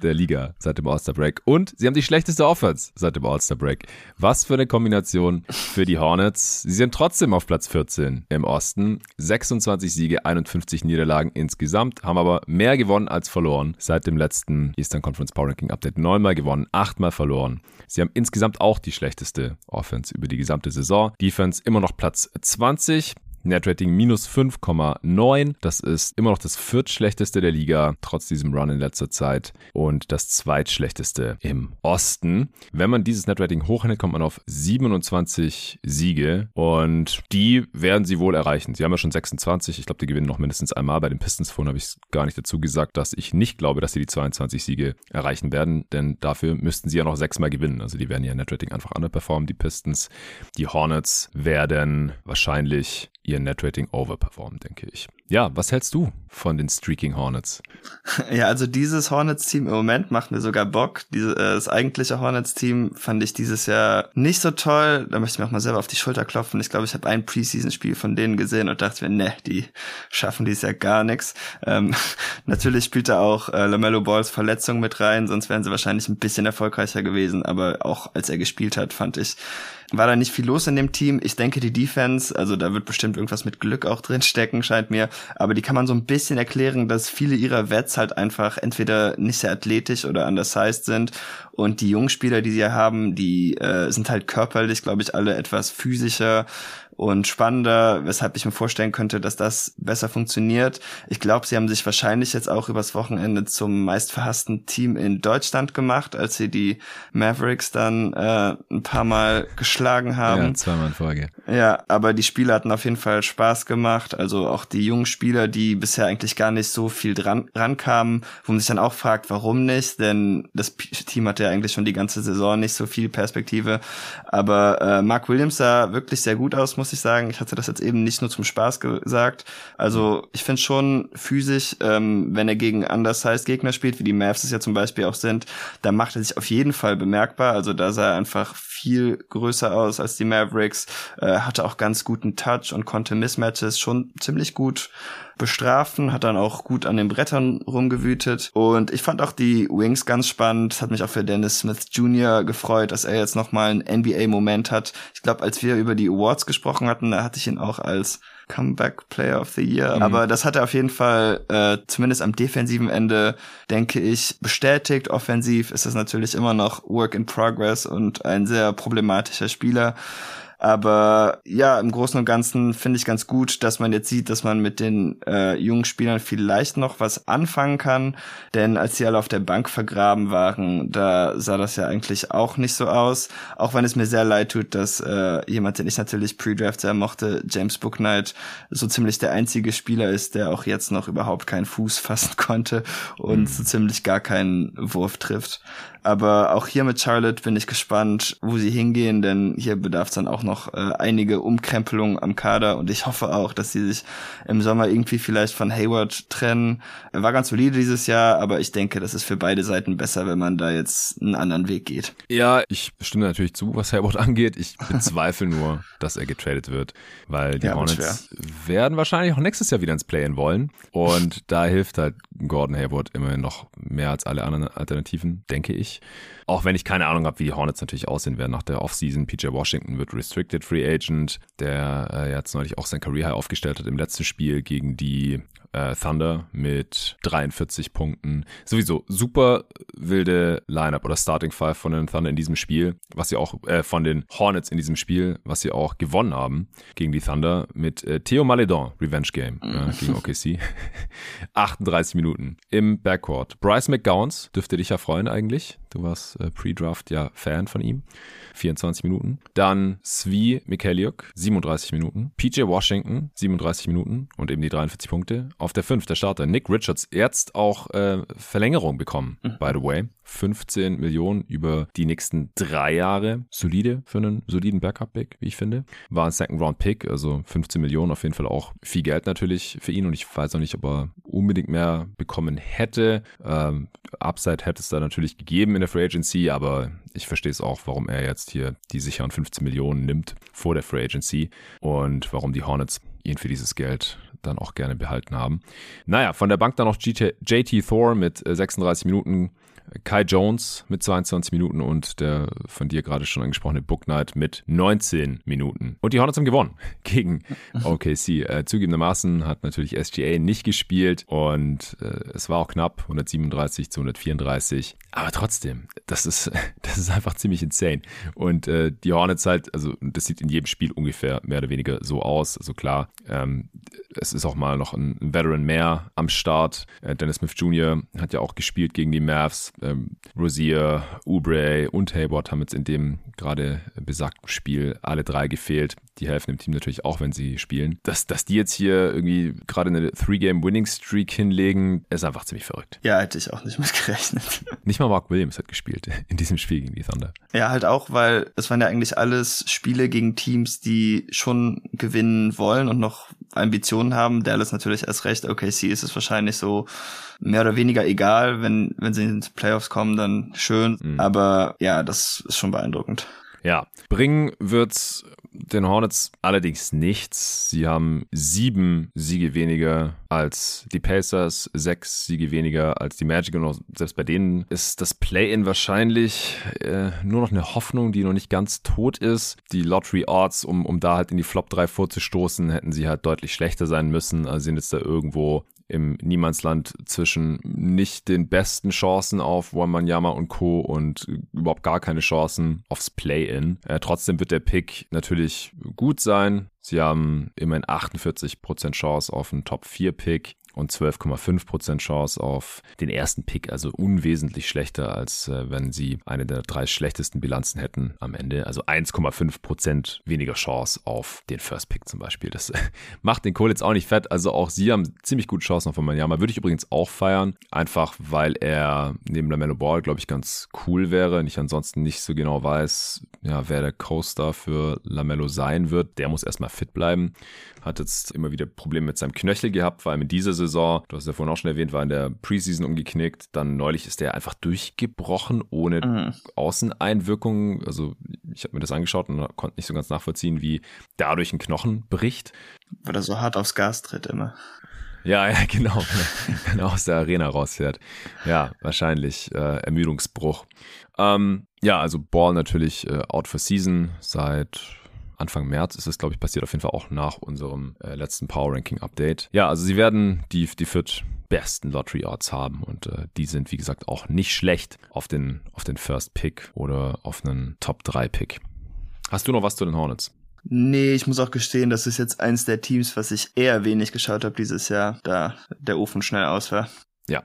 der Liga seit dem All-Star Break. Und sie haben die schlechteste Offense seit dem All-Star Break. Was für eine Kombination für die Hornets. Hornets, sie sind trotzdem auf Platz 14 im Osten. 26 Siege, 51 Niederlagen insgesamt, haben aber mehr gewonnen als verloren seit dem letzten Eastern Conference Power Ranking Update. Neunmal gewonnen, achtmal verloren. Sie haben insgesamt auch die schlechteste Offense über die gesamte Saison. Defense immer noch Platz 20. Netrating minus 5,9. Das ist immer noch das viertschlechteste der Liga, trotz diesem Run in letzter Zeit. Und das zweitschlechteste im Osten. Wenn man dieses Netrating hochrechnet, kommt man auf 27 Siege. Und die werden sie wohl erreichen. Sie haben ja schon 26. Ich glaube, die gewinnen noch mindestens einmal. Bei den Pistons vorhin habe ich gar nicht dazu gesagt, dass ich nicht glaube, dass sie die 22 Siege erreichen werden. Denn dafür müssten sie ja noch sechsmal gewinnen. Also die werden ja Netrating einfach underperformen, die Pistons. Die Hornets werden wahrscheinlich ihr Netrating overperformen, denke ich. Ja, was hältst du von den Streaking Hornets? Ja, also dieses Hornets-Team im Moment macht mir sogar Bock. Diese, äh, das eigentliche Hornets-Team fand ich dieses Jahr nicht so toll. Da möchte ich mir auch mal selber auf die Schulter klopfen. Ich glaube, ich habe ein Preseason-Spiel von denen gesehen und dachte mir, ne, die schaffen dieses Jahr gar nichts. Ähm, natürlich spielt da auch äh, LaMelo Balls Verletzung mit rein, sonst wären sie wahrscheinlich ein bisschen erfolgreicher gewesen. Aber auch als er gespielt hat, fand ich, war da nicht viel los in dem Team. Ich denke, die Defense, also da wird bestimmt irgendwas mit Glück auch drin stecken, scheint mir. Aber die kann man so ein bisschen erklären, dass viele ihrer Wets halt einfach entweder nicht sehr athletisch oder undersized sind. Und die jungen Spieler, die sie haben, die äh, sind halt körperlich, glaube ich, alle etwas physischer und spannender, weshalb ich mir vorstellen könnte, dass das besser funktioniert. Ich glaube, sie haben sich wahrscheinlich jetzt auch übers Wochenende zum meistverhassten Team in Deutschland gemacht, als sie die Mavericks dann äh, ein paar Mal geschlagen haben. Ja, zweimal in Folge. Ja, aber die Spieler hatten auf jeden Fall Spaß gemacht. Also auch die jungen Spieler, die bisher eigentlich gar nicht so viel dran rankamen, wo man sich dann auch fragt, warum nicht? Denn das Team hatte ja eigentlich schon die ganze Saison nicht so viel Perspektive. Aber äh, Mark Williams sah wirklich sehr gut aus, muss ich sagen. Ich hatte das jetzt eben nicht nur zum Spaß gesagt. Also ich finde schon physisch, ähm, wenn er gegen undersized Gegner spielt, wie die Mavs es ja zum Beispiel auch sind, da macht er sich auf jeden Fall bemerkbar. Also da sah er einfach viel größer aus als die Mavericks, äh, hatte auch ganz guten Touch und konnte Mismatches schon ziemlich gut bestrafen, hat dann auch gut an den Brettern rumgewütet. Und ich fand auch die Wings ganz spannend. Hat mich auch für Dennis Smith Jr. gefreut, dass er jetzt nochmal einen NBA-Moment hat. Ich glaube, als wir über die Awards gesprochen hatten, da hatte ich ihn auch als Comeback Player of the Year. Mhm. Aber das hat er auf jeden Fall, äh, zumindest am defensiven Ende, denke ich, bestätigt. Offensiv ist das natürlich immer noch Work in Progress und ein sehr problematischer Spieler. Aber ja, im Großen und Ganzen finde ich ganz gut, dass man jetzt sieht, dass man mit den äh, jungen Spielern vielleicht noch was anfangen kann. Denn als sie alle auf der Bank vergraben waren, da sah das ja eigentlich auch nicht so aus. Auch wenn es mir sehr leid tut, dass äh, jemand, den ich natürlich Pre-Draft sehr mochte, James Booknight, so ziemlich der einzige Spieler ist, der auch jetzt noch überhaupt keinen Fuß fassen konnte und mhm. so ziemlich gar keinen Wurf trifft. Aber auch hier mit Charlotte bin ich gespannt, wo sie hingehen, denn hier bedarf es dann auch noch äh, einige Umkrempelungen am Kader und ich hoffe auch, dass sie sich im Sommer irgendwie vielleicht von Hayward trennen. Er war ganz solide dieses Jahr, aber ich denke, das ist für beide Seiten besser, wenn man da jetzt einen anderen Weg geht. Ja, ich stimme natürlich zu, was Hayward angeht. Ich bezweifle nur, dass er getradet wird, weil die ja, Hornets werden wahrscheinlich auch nächstes Jahr wieder ins Play-In wollen und da hilft halt Gordon Hayward immerhin noch mehr als alle anderen Alternativen, denke ich. Auch wenn ich keine Ahnung habe, wie die Hornets natürlich aussehen werden nach der Offseason. PJ Washington wird Restricted Free Agent, der äh, jetzt neulich auch sein Career High aufgestellt hat im letzten Spiel gegen die äh, Thunder mit 43 Punkten. Sowieso super wilde Lineup oder Starting Five von den Thunder in diesem Spiel, was sie auch äh, von den Hornets in diesem Spiel, was sie auch gewonnen haben gegen die Thunder mit äh, Theo Maledon, Revenge Game äh, gegen OKC. 38 Minuten im Backcourt. Bryce McGowns dürfte dich ja freuen eigentlich. Du warst äh, Pre-Draft ja Fan von ihm. 24 Minuten. Dann Svi Mikeliuk, 37 Minuten. PJ Washington, 37 Minuten und eben die 43 Punkte. Auf der 5 der Starter Nick Richards, jetzt auch äh, Verlängerung bekommen, mhm. by the way. 15 Millionen über die nächsten drei Jahre. Solide für einen soliden Backup-Pick, wie ich finde. War ein Second-Round-Pick, also 15 Millionen auf jeden Fall auch viel Geld natürlich für ihn und ich weiß auch nicht, ob er unbedingt mehr bekommen hätte. Ähm, Upside hätte es da natürlich gegeben in der Free Agency, aber ich verstehe es auch, warum er jetzt hier die sicheren 15 Millionen nimmt vor der Free Agency und warum die Hornets ihn für dieses Geld dann auch gerne behalten haben. Naja, von der Bank dann noch JT Thor mit 36 äh, Minuten Kai Jones mit 22 Minuten und der von dir gerade schon angesprochene Book Knight mit 19 Minuten. Und die Hornets haben gewonnen gegen OKC. Äh, zugegebenermaßen hat natürlich SGA nicht gespielt und äh, es war auch knapp, 137 zu 134. Aber trotzdem, das ist, das ist einfach ziemlich insane. Und äh, die Hornets halt, also das sieht in jedem Spiel ungefähr mehr oder weniger so aus. Also klar, ähm, es ist auch mal noch ein Veteran mehr am Start. Äh, Dennis Smith Jr. hat ja auch gespielt gegen die Mavs ähm, Rosier, Oubre und Hayward haben jetzt in dem gerade besagten Spiel alle drei gefehlt. Die helfen dem Team natürlich auch, wenn sie spielen. Dass, dass die jetzt hier irgendwie gerade eine Three-Game-Winning-Streak hinlegen, ist einfach ziemlich verrückt. Ja, hätte ich auch nicht mit gerechnet. Nicht mal Mark Williams hat gespielt in diesem Spiel gegen die Thunder. Ja, halt auch, weil es waren ja eigentlich alles Spiele gegen Teams, die schon gewinnen wollen und noch Ambitionen haben. Dallas natürlich erst recht. OKC ist es wahrscheinlich so mehr oder weniger egal. Wenn, wenn sie ins Playoffs kommen, dann schön. Mhm. Aber ja, das ist schon beeindruckend. Ja, bringen wird's den Hornets allerdings nichts. Sie haben sieben Siege weniger als die Pacers, sechs Siege weniger als die Magic und auch selbst bei denen ist das Play-in wahrscheinlich äh, nur noch eine Hoffnung, die noch nicht ganz tot ist. Die Lottery Odds, um, um da halt in die Flop 3 vorzustoßen, hätten sie halt deutlich schlechter sein müssen. Also sind jetzt da irgendwo im Niemandsland zwischen nicht den besten Chancen auf Wanyama und Co. und überhaupt gar keine Chancen aufs Play-In. Äh, trotzdem wird der Pick natürlich gut sein. Sie haben immerhin 48% Chance auf einen Top-4-Pick und 12,5% Chance auf den ersten Pick, also unwesentlich schlechter, als äh, wenn sie eine der drei schlechtesten Bilanzen hätten am Ende. Also 1,5% weniger Chance auf den First Pick zum Beispiel. Das macht den Kohl jetzt auch nicht fett. Also auch sie haben ziemlich gute Chancen auf Manjama. Würde ich übrigens auch feiern, einfach weil er neben LaMelo Ball, glaube ich, ganz cool wäre. Und ich ansonsten nicht so genau weiß, ja, wer der Co-Star für LaMelo sein wird. Der muss erstmal fit bleiben. Hat jetzt immer wieder Probleme mit seinem Knöchel gehabt, vor allem in dieser Saison. Du hast ja vorhin auch schon erwähnt, war in der Preseason umgeknickt. Dann neulich ist der einfach durchgebrochen, ohne mhm. Außeneinwirkung. Also ich habe mir das angeschaut und konnte nicht so ganz nachvollziehen, wie dadurch ein Knochen bricht. Weil er so hart aufs Gas tritt immer. Ja, ja, genau. Wenn er aus der Arena rausfährt. Ja, wahrscheinlich äh, Ermüdungsbruch. Ähm, ja, also Ball natürlich äh, out for season seit Anfang März ist es, glaube ich, passiert auf jeden Fall auch nach unserem äh, letzten Power Ranking Update. Ja, also sie werden die, die viert besten Lottery Odds haben und äh, die sind, wie gesagt, auch nicht schlecht auf den, auf den First Pick oder auf einen Top 3 Pick. Hast du noch was zu den Hornets? Nee, ich muss auch gestehen, das ist jetzt eins der Teams, was ich eher wenig geschaut habe dieses Jahr, da der Ofen schnell aus war. Ja,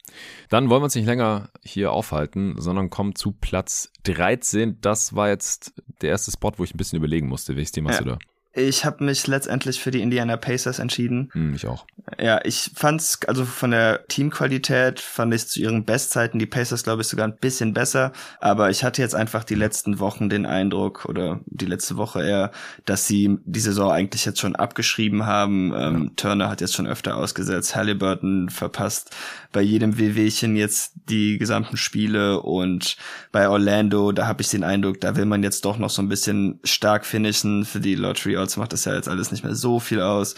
dann wollen wir uns nicht länger hier aufhalten, sondern kommen zu Platz 13. Das war jetzt der erste Spot, wo ich ein bisschen überlegen musste. Welches hast ja. du da? Ich habe mich letztendlich für die Indiana Pacers entschieden. Hm, ich auch. Ja, ich fand's, also von der Teamqualität fand ich zu ihren Bestzeiten die Pacers, glaube ich, sogar ein bisschen besser. Aber ich hatte jetzt einfach die letzten Wochen den Eindruck, oder die letzte Woche eher, dass sie die Saison eigentlich jetzt schon abgeschrieben haben. Ähm, ja. Turner hat jetzt schon öfter ausgesetzt, Halliburton verpasst bei jedem WWchen jetzt die gesamten Spiele und bei Orlando, da habe ich den Eindruck, da will man jetzt doch noch so ein bisschen stark finishen für die Lottery Odds macht das ja jetzt alles nicht mehr so viel aus.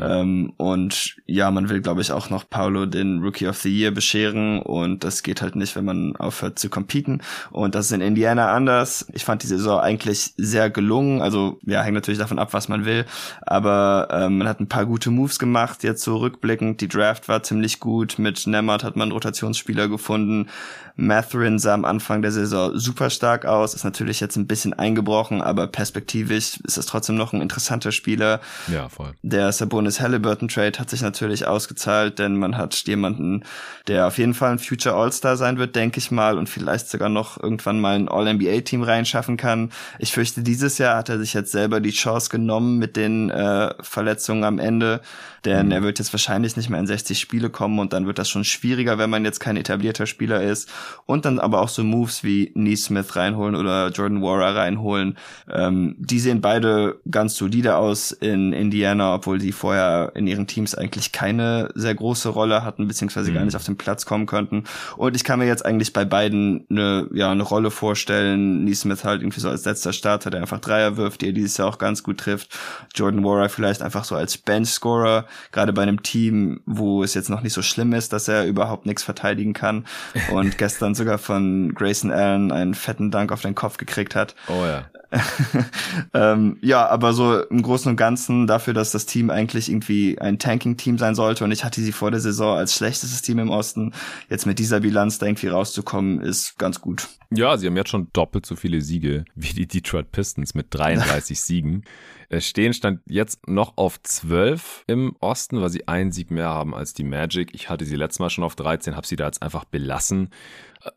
Ähm, und ja, man will, glaube ich, auch noch Paulo den Rookie of the Year bescheren und das geht halt nicht, wenn man aufhört zu competen. Und das ist in Indiana anders. Ich fand die Saison eigentlich sehr gelungen. Also ja, hängt natürlich davon ab, was man will. Aber ähm, man hat ein paar gute Moves gemacht, jetzt so rückblickend. Die Draft war ziemlich gut. Mit Nemmert hat man Rotationsspieler gefunden. Matherin sah am Anfang der Saison super stark aus, ist natürlich jetzt ein bisschen eingebrochen, aber perspektivisch ist es trotzdem noch ein interessanter Spieler. Ja, voll. Der Sabonis Halliburton Trade hat sich natürlich ausgezahlt, denn man hat jemanden, der auf jeden Fall ein Future All-Star sein wird, denke ich mal, und vielleicht sogar noch irgendwann mal ein All-NBA-Team reinschaffen kann. Ich fürchte, dieses Jahr hat er sich jetzt selber die Chance genommen mit den äh, Verletzungen am Ende denn mhm. er wird jetzt wahrscheinlich nicht mehr in 60 Spiele kommen und dann wird das schon schwieriger, wenn man jetzt kein etablierter Spieler ist. Und dann aber auch so Moves wie Neesmith reinholen oder Jordan Warrer reinholen. Ähm, die sehen beide ganz solide aus in Indiana, obwohl die vorher in ihren Teams eigentlich keine sehr große Rolle hatten, beziehungsweise mhm. gar nicht auf den Platz kommen könnten. Und ich kann mir jetzt eigentlich bei beiden eine, ja, eine Rolle vorstellen. Neesmith halt irgendwie so als letzter Starter, der einfach Dreier wirft, die er dieses Jahr auch ganz gut trifft. Jordan Warrer vielleicht einfach so als Bench-Scorer, gerade bei einem Team, wo es jetzt noch nicht so schlimm ist, dass er überhaupt nichts verteidigen kann und gestern sogar von Grayson Allen einen fetten Dank auf den Kopf gekriegt hat. Oh ja. ähm, ja, aber so im Großen und Ganzen dafür, dass das Team eigentlich irgendwie ein Tanking-Team sein sollte und ich hatte sie vor der Saison als schlechtestes Team im Osten, jetzt mit dieser Bilanz da irgendwie rauszukommen, ist ganz gut. Ja, sie haben jetzt schon doppelt so viele Siege wie die Detroit Pistons mit 33 Siegen. Stehen stand jetzt noch auf 12 im Osten, weil sie einen Sieg mehr haben als die Magic. Ich hatte sie letztes Mal schon auf 13, habe sie da jetzt einfach belassen.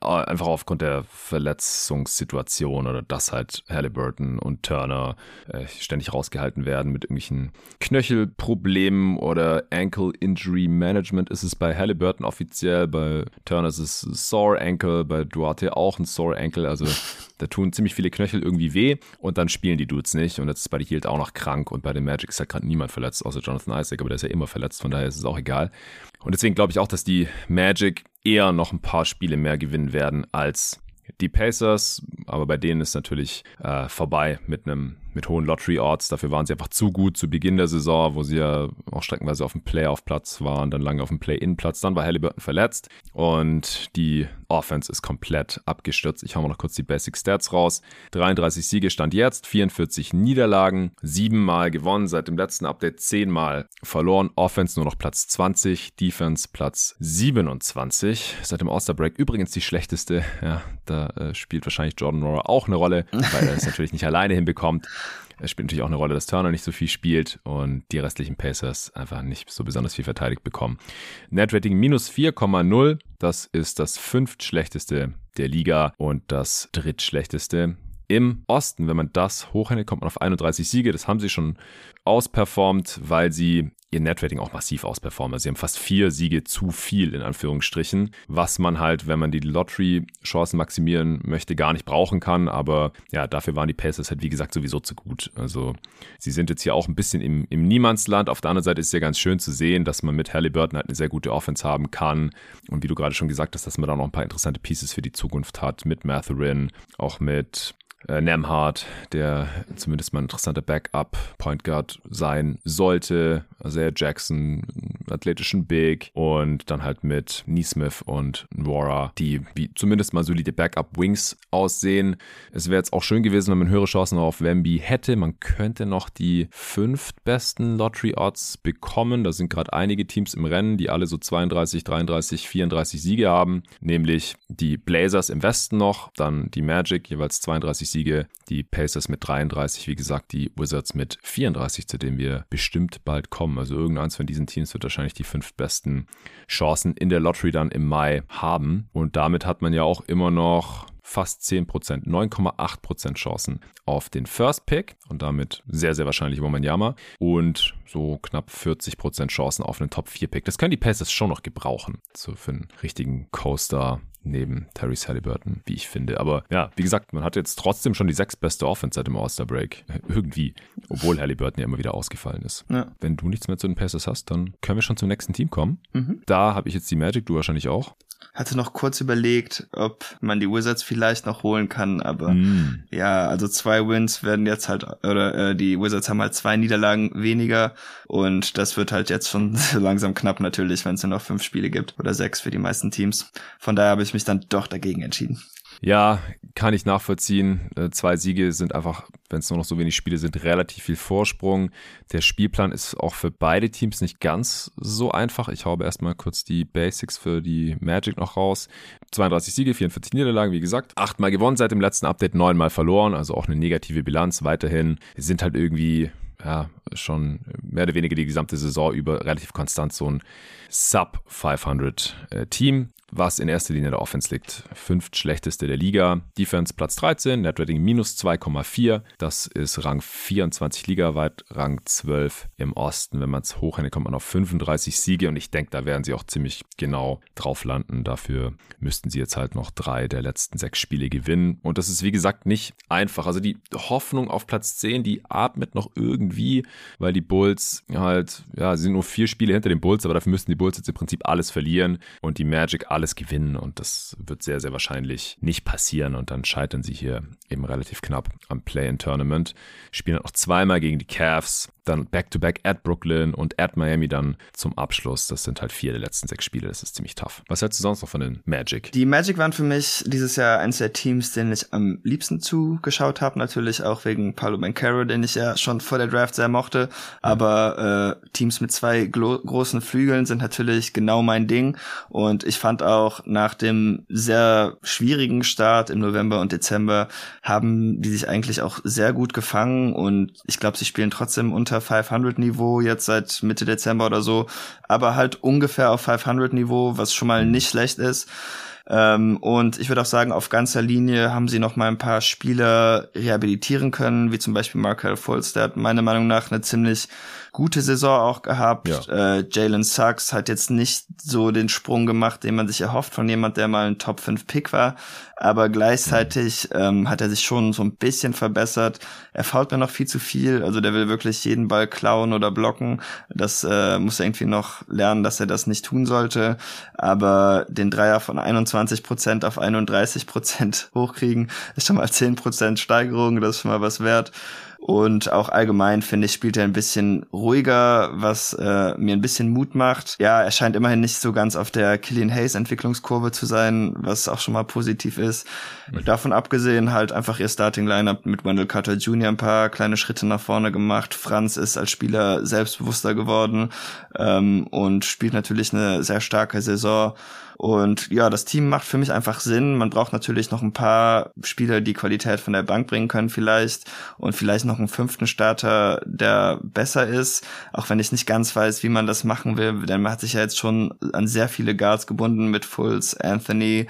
Äh, einfach aufgrund der Verletzungssituation oder dass halt Halliburton und Turner äh, ständig rausgehalten werden mit irgendwelchen Knöchelproblemen oder Ankle Injury Management ist es bei Halliburton offiziell, bei Turner ist es Sore Ankle, bei Duarte auch ein Sore Ankle, also da tun ziemlich viele Knöchel irgendwie weh und dann spielen die Dudes nicht und jetzt ist bei Hield auch noch krank und bei den Magic ist halt gerade niemand verletzt, außer Jonathan Isaac, aber der ist ja immer verletzt, von daher ist es auch egal. Und deswegen glaube ich auch, dass die Magic eher noch ein paar Spiele mehr gewinnen werden als die Pacers, aber bei denen ist natürlich äh, vorbei mit einem mit hohen Lottery-Odds. Dafür waren sie einfach zu gut zu Beginn der Saison, wo sie ja auch streckenweise auf dem Playoff-Platz waren, dann lange auf dem Play-In-Platz. Dann war Halliburton verletzt und die Offense ist komplett abgestürzt. Ich hau mal noch kurz die Basic Stats raus. 33 Siege stand jetzt, 44 Niederlagen, 7 Mal gewonnen, seit dem letzten Update 10 Mal verloren. Offense nur noch Platz 20, Defense Platz 27. Seit dem All-Star Break übrigens die schlechteste. Ja, da äh, spielt wahrscheinlich Jordan Rohrer auch eine Rolle, weil er es natürlich nicht alleine hinbekommt. Es spielt natürlich auch eine Rolle, dass Turner nicht so viel spielt und die restlichen Pacers einfach nicht so besonders viel verteidigt bekommen. Netrating minus 4,0, das ist das fünftschlechteste der Liga und das drittschlechteste im Osten. Wenn man das hochrechnet, kommt man auf 31 Siege. Das haben sie schon ausperformt, weil sie ihr Netrating auch massiv ausperformen. Also sie haben fast vier Siege zu viel, in Anführungsstrichen, was man halt, wenn man die Lottery-Chancen maximieren möchte, gar nicht brauchen kann. Aber ja, dafür waren die Pacers halt, wie gesagt, sowieso zu gut. Also sie sind jetzt hier auch ein bisschen im, im Niemandsland. Auf der anderen Seite ist es ja ganz schön zu sehen, dass man mit Halliburton halt eine sehr gute Offense haben kann. Und wie du gerade schon gesagt hast, dass man da noch ein paar interessante Pieces für die Zukunft hat. Mit Matherin, auch mit äh, Nemhard, der zumindest mal ein interessanter Backup Point Guard sein sollte. Sehr Jackson, athletischen Big und dann halt mit Neesmith und Nora, die wie zumindest mal solide Backup Wings aussehen. Es wäre jetzt auch schön gewesen, wenn man höhere Chancen auf Wemby hätte. Man könnte noch die fünftbesten Lottery Odds bekommen. Da sind gerade einige Teams im Rennen, die alle so 32, 33, 34 Siege haben, nämlich die Blazers im Westen noch, dann die Magic jeweils 32 Siege, die Pacers mit 33, wie gesagt, die Wizards mit 34, zu denen wir bestimmt bald kommen. Also irgendeins von diesen Teams wird wahrscheinlich die fünf besten Chancen in der Lottery dann im Mai haben. Und damit hat man ja auch immer noch fast 10%, 9,8% Chancen auf den First Pick und damit sehr, sehr wahrscheinlich über Manjama und so knapp 40% Chancen auf einen Top 4 Pick. Das können die Pacers schon noch gebrauchen, so für einen richtigen Coaster neben Terry Halliburton, wie ich finde. Aber ja, wie gesagt, man hat jetzt trotzdem schon die sechstbeste Offense seit dem All-Star Break. Irgendwie. Obwohl Halliburton ja immer wieder ausgefallen ist. Ja. Wenn du nichts mehr zu den Pacers hast, dann können wir schon zum nächsten Team kommen. Mhm. Da habe ich jetzt die Magic, du wahrscheinlich auch hatte noch kurz überlegt, ob man die Wizards vielleicht noch holen kann, aber mm. ja, also zwei Wins werden jetzt halt, oder äh, die Wizards haben halt zwei Niederlagen weniger und das wird halt jetzt schon langsam knapp natürlich, wenn es nur noch fünf Spiele gibt oder sechs für die meisten Teams. Von daher habe ich mich dann doch dagegen entschieden. Ja, kann ich nachvollziehen. Äh, zwei Siege sind einfach, wenn es nur noch so wenig Spiele sind, relativ viel Vorsprung. Der Spielplan ist auch für beide Teams nicht ganz so einfach. Ich habe erstmal kurz die Basics für die Magic noch raus. 32 Siege, 44 Niederlagen, wie gesagt. Achtmal gewonnen seit dem letzten Update, neunmal verloren, also auch eine negative Bilanz weiterhin. Sie sind halt irgendwie ja, schon mehr oder weniger die gesamte Saison über relativ konstant so ein Sub 500 äh, Team was in erster Linie der Offense liegt. Fünft schlechteste der Liga. Defense Platz 13, Net Rating minus 2,4. Das ist Rang 24 ligaweit, Rang 12 im Osten. Wenn man es hochrechnet, kommt man auf 35 Siege und ich denke, da werden sie auch ziemlich genau drauf landen. Dafür müssten sie jetzt halt noch drei der letzten sechs Spiele gewinnen. Und das ist, wie gesagt, nicht einfach. Also die Hoffnung auf Platz 10, die atmet noch irgendwie, weil die Bulls halt, ja, sie sind nur vier Spiele hinter den Bulls, aber dafür müssten die Bulls jetzt im Prinzip alles verlieren und die Magic alles alles gewinnen und das wird sehr, sehr wahrscheinlich nicht passieren und dann scheitern sie hier eben relativ knapp am Play-in-Tournament. Spielen auch zweimal gegen die Cavs, dann Back-to-Back -back at Brooklyn und at Miami dann zum Abschluss. Das sind halt vier der letzten sechs Spiele, das ist ziemlich tough. Was hältst du sonst noch von den Magic? Die Magic waren für mich dieses Jahr eines der Teams, denen ich am liebsten zugeschaut habe, natürlich auch wegen Paulo Bancaro, den ich ja schon vor der Draft sehr mochte, aber äh, Teams mit zwei großen Flügeln sind natürlich genau mein Ding und ich fand auch nach dem sehr schwierigen Start im November und Dezember haben die sich eigentlich auch sehr gut gefangen und ich glaube, sie spielen trotzdem unter 500 Niveau jetzt seit Mitte Dezember oder so, aber halt ungefähr auf 500 Niveau, was schon mal nicht schlecht ist. Ähm, und ich würde auch sagen, auf ganzer Linie haben sie noch mal ein paar Spieler rehabilitieren können, wie zum Beispiel Markel hat meiner Meinung nach eine ziemlich gute Saison auch gehabt. Ja. Äh, Jalen Sachs hat jetzt nicht so den Sprung gemacht, den man sich erhofft von jemand, der mal ein Top 5 Pick war. Aber gleichzeitig ähm, hat er sich schon so ein bisschen verbessert. Er fault mir noch viel zu viel. Also der will wirklich jeden Ball klauen oder blocken. Das äh, muss er irgendwie noch lernen, dass er das nicht tun sollte. Aber den Dreier von 21 Prozent auf 31 Prozent hochkriegen, ist schon mal 10 Prozent Steigerung. Das ist schon mal was wert. Und auch allgemein, finde ich, spielt er ein bisschen ruhiger, was äh, mir ein bisschen Mut macht. Ja, er scheint immerhin nicht so ganz auf der Killian Hayes Entwicklungskurve zu sein, was auch schon mal positiv ist. Mhm. Davon abgesehen halt einfach ihr Starting Lineup mit Wendell Carter Jr. ein paar kleine Schritte nach vorne gemacht. Franz ist als Spieler selbstbewusster geworden ähm, und spielt natürlich eine sehr starke Saison. Und ja, das Team macht für mich einfach Sinn. Man braucht natürlich noch ein paar Spieler, die Qualität von der Bank bringen können vielleicht und vielleicht noch einen fünften Starter, der besser ist. Auch wenn ich nicht ganz weiß, wie man das machen will, denn man hat sich ja jetzt schon an sehr viele Guards gebunden mit Fulls, Anthony,